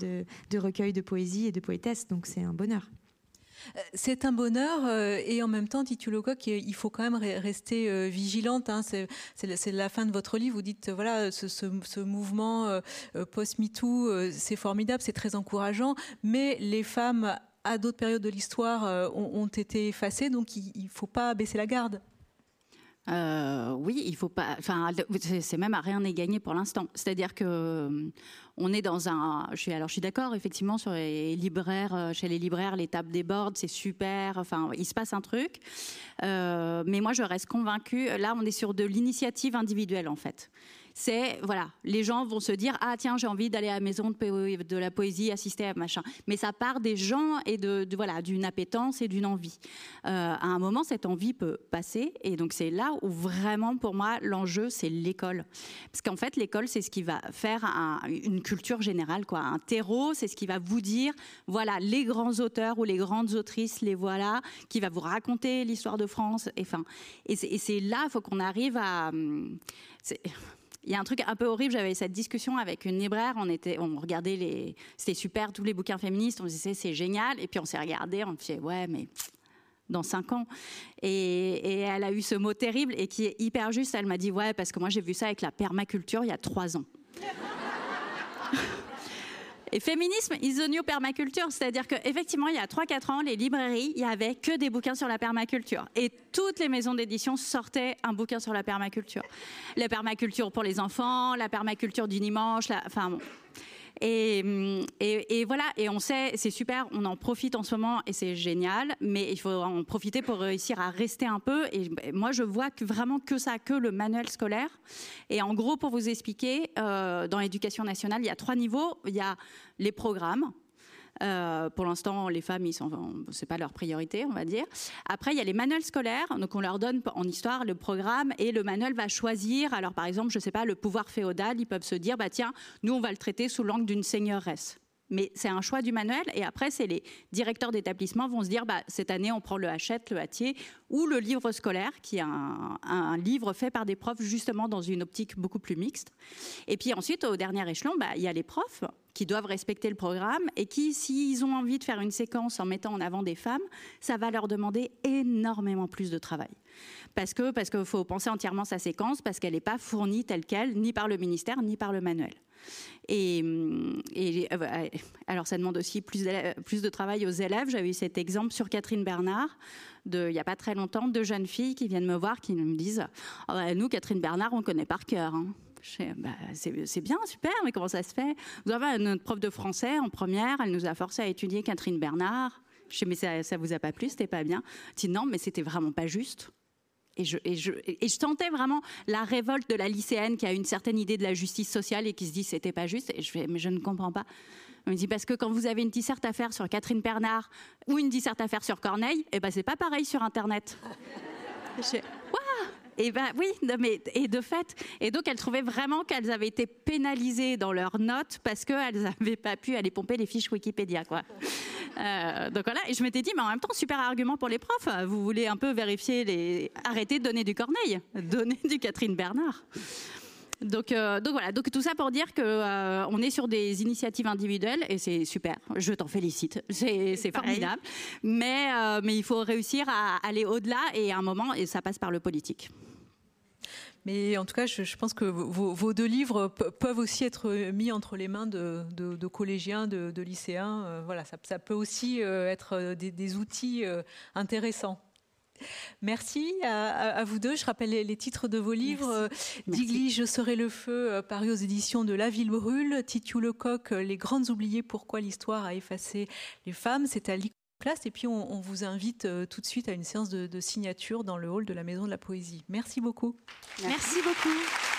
Speaker 3: de, recueils de poésie et de poétesses donc c'est un bonheur
Speaker 2: euh, c'est un bonheur euh, et en même temps, Titule Lecoq, il faut quand même rester vigilante. Hein. C'est la fin de votre livre. Vous dites voilà, ce, ce, mouvement post-MeToo, c'est formidable, c'est très encourageant, mais les femmes à d'autres périodes de l'histoire ont, ont, été effacées, donc il ne faut pas baisser la garde.
Speaker 4: Euh, oui, il faut pas. Enfin, c'est même à rien n'est gagné pour l'instant. C'est-à-dire que euh, on est dans un. Alors, je suis d'accord, effectivement, sur les libraires, euh, chez les libraires, les tables débordent, c'est super. Enfin, il se passe un truc. mais moi, je reste convaincue. Là, on est sur de l'initiative individuelle, en fait c'est voilà, les gens vont se dire ah tiens j'ai envie d'aller à la maison de, la poésie, assister à machin. Mais ça part des gens et de, voilà d'une appétence et d'une envie. Euh, à un moment cette envie peut passer et donc c'est là où vraiment pour moi l'enjeu c'est l'école parce qu'en fait l'école c'est ce qui va faire une culture générale quoi, un terreau c'est ce qui va vous dire voilà les grands auteurs ou les grandes autrices les voilà qui va vous raconter l'histoire de France. Et, enfin, et c'est là faut qu'on arrive à hum, il y a un truc un peu horrible. J'avais cette discussion avec une libraire. On était, on regardait les, c'était super tous les bouquins féministes. On disait c'est génial. Et puis on s'est regardé. On disait ouais, mais dans cinq ans. Et, et, elle a eu ce mot terrible et qui est hyper juste. Elle m'a dit ouais parce que moi j'ai vu ça avec la permaculture il y a trois ans. Et féminisme is the new permaculture, c'est-à-dire qu'effectivement, il y a 3-4 ans, les librairies, il n'y avait que des bouquins sur la permaculture. Et toutes les maisons d'édition sortaient un bouquin sur la permaculture. La permaculture pour les enfants, la permaculture du dimanche, la... enfin et, et, voilà, et on sait, c'est super, on en profite en ce moment et c'est génial, mais il faut en profiter pour réussir à rester un peu. Et moi, je vois vraiment que ça, que le manuel scolaire. Et en gros, pour vous expliquer, euh, dans l'éducation nationale, il y a trois niveaux. Il y a les programmes, euh, pour l'instant, les femmes, ce n'est pas leur priorité, on va dire. Après, il y a les manuels scolaires. Donc, on leur donne en histoire le programme et le manuel va choisir. Alors, par exemple, je ne sais pas, le pouvoir féodal, ils peuvent se dire, bah tiens, nous, on va le traiter sous l'angle d'une seigneuresse. Mais c'est un choix du manuel. Et après, c'est les directeurs d'établissement vont se dire, bah, cette année, on prend le Hachette, le Hatier, ou le livre scolaire, qui est un, livre fait par des profs, justement, dans une optique beaucoup plus mixte. Et puis ensuite, au dernier échelon, bah, il y a les profs qui doivent respecter le programme et qui, s'ils ont envie de faire une séquence en mettant en avant des femmes, ça va leur demander énormément plus de travail. Parce que parce qu'il faut penser entièrement sa séquence, parce qu'elle n'est pas fournie telle qu'elle, ni par le ministère, ni par le manuel. Et, euh, alors, ça demande aussi plus de, travail aux élèves. J'avais eu cet exemple sur Catherine Bernard, il n'y a pas très longtemps, deux jeunes filles qui viennent me voir, qui me disent oh, Nous, Catherine Bernard, on connaît par cœur. Hein. Bah, c'est bien, super, mais comment ça se fait? Vous avez notre prof de français en première, elle nous a forcé à étudier Catherine Bernard. Je sais, mais ça, ça vous a pas plu, c'était pas bien? Je dis non, mais c'était vraiment pas juste. Et je, et, sentais vraiment la révolte de la lycéenne qui a une certaine idée de la justice sociale et qui se dit c'était pas juste. Et je fais, mais je ne comprends pas. On me dit parce que quand vous avez une disserte à faire sur Catherine Bernard ou une disserte à faire sur Corneille, et eh ben c'est pas pareil sur Internet. je et ben oui, mais et de fait, et donc elles trouvaient vraiment qu'elles avaient été pénalisées dans leurs notes parce qu'elles [LAUGHS] n'avaient pas pu aller pomper les fiches Wikipédia, quoi. Euh, donc voilà, et je m'étais dit, mais en même temps, super argument pour les profs. Vous voulez un peu vérifier les, arrêter de donner du Corneille, donner du Catherine Bernard. Donc, euh, donc, voilà, donc tout ça pour dire que euh, on est sur des initiatives individuelles et c'est super. Je t'en félicite, c'est formidable. Mais, mais il faut réussir à aller au-delà et à un moment, et ça passe par le politique.
Speaker 2: Mais en tout cas, je, pense que vos, deux livres peuvent aussi être mis entre les mains de, collégiens, de, lycéens. Euh, voilà, ça, peut aussi euh, être euh, des, outils intéressants. Merci à, vous deux. Je rappelle les, titres de vos livres. Digli, Je serai le feu, paru aux éditions de La Ville brûle. Titu Lecoq, Les grandes oubliées, pourquoi l'histoire a effacé les femmes. C'est à et puis, on, vous invite euh, tout de suite à une séance de, de signature dans le hall de la Maison de la Poésie. Merci beaucoup.
Speaker 3: Merci beaucoup.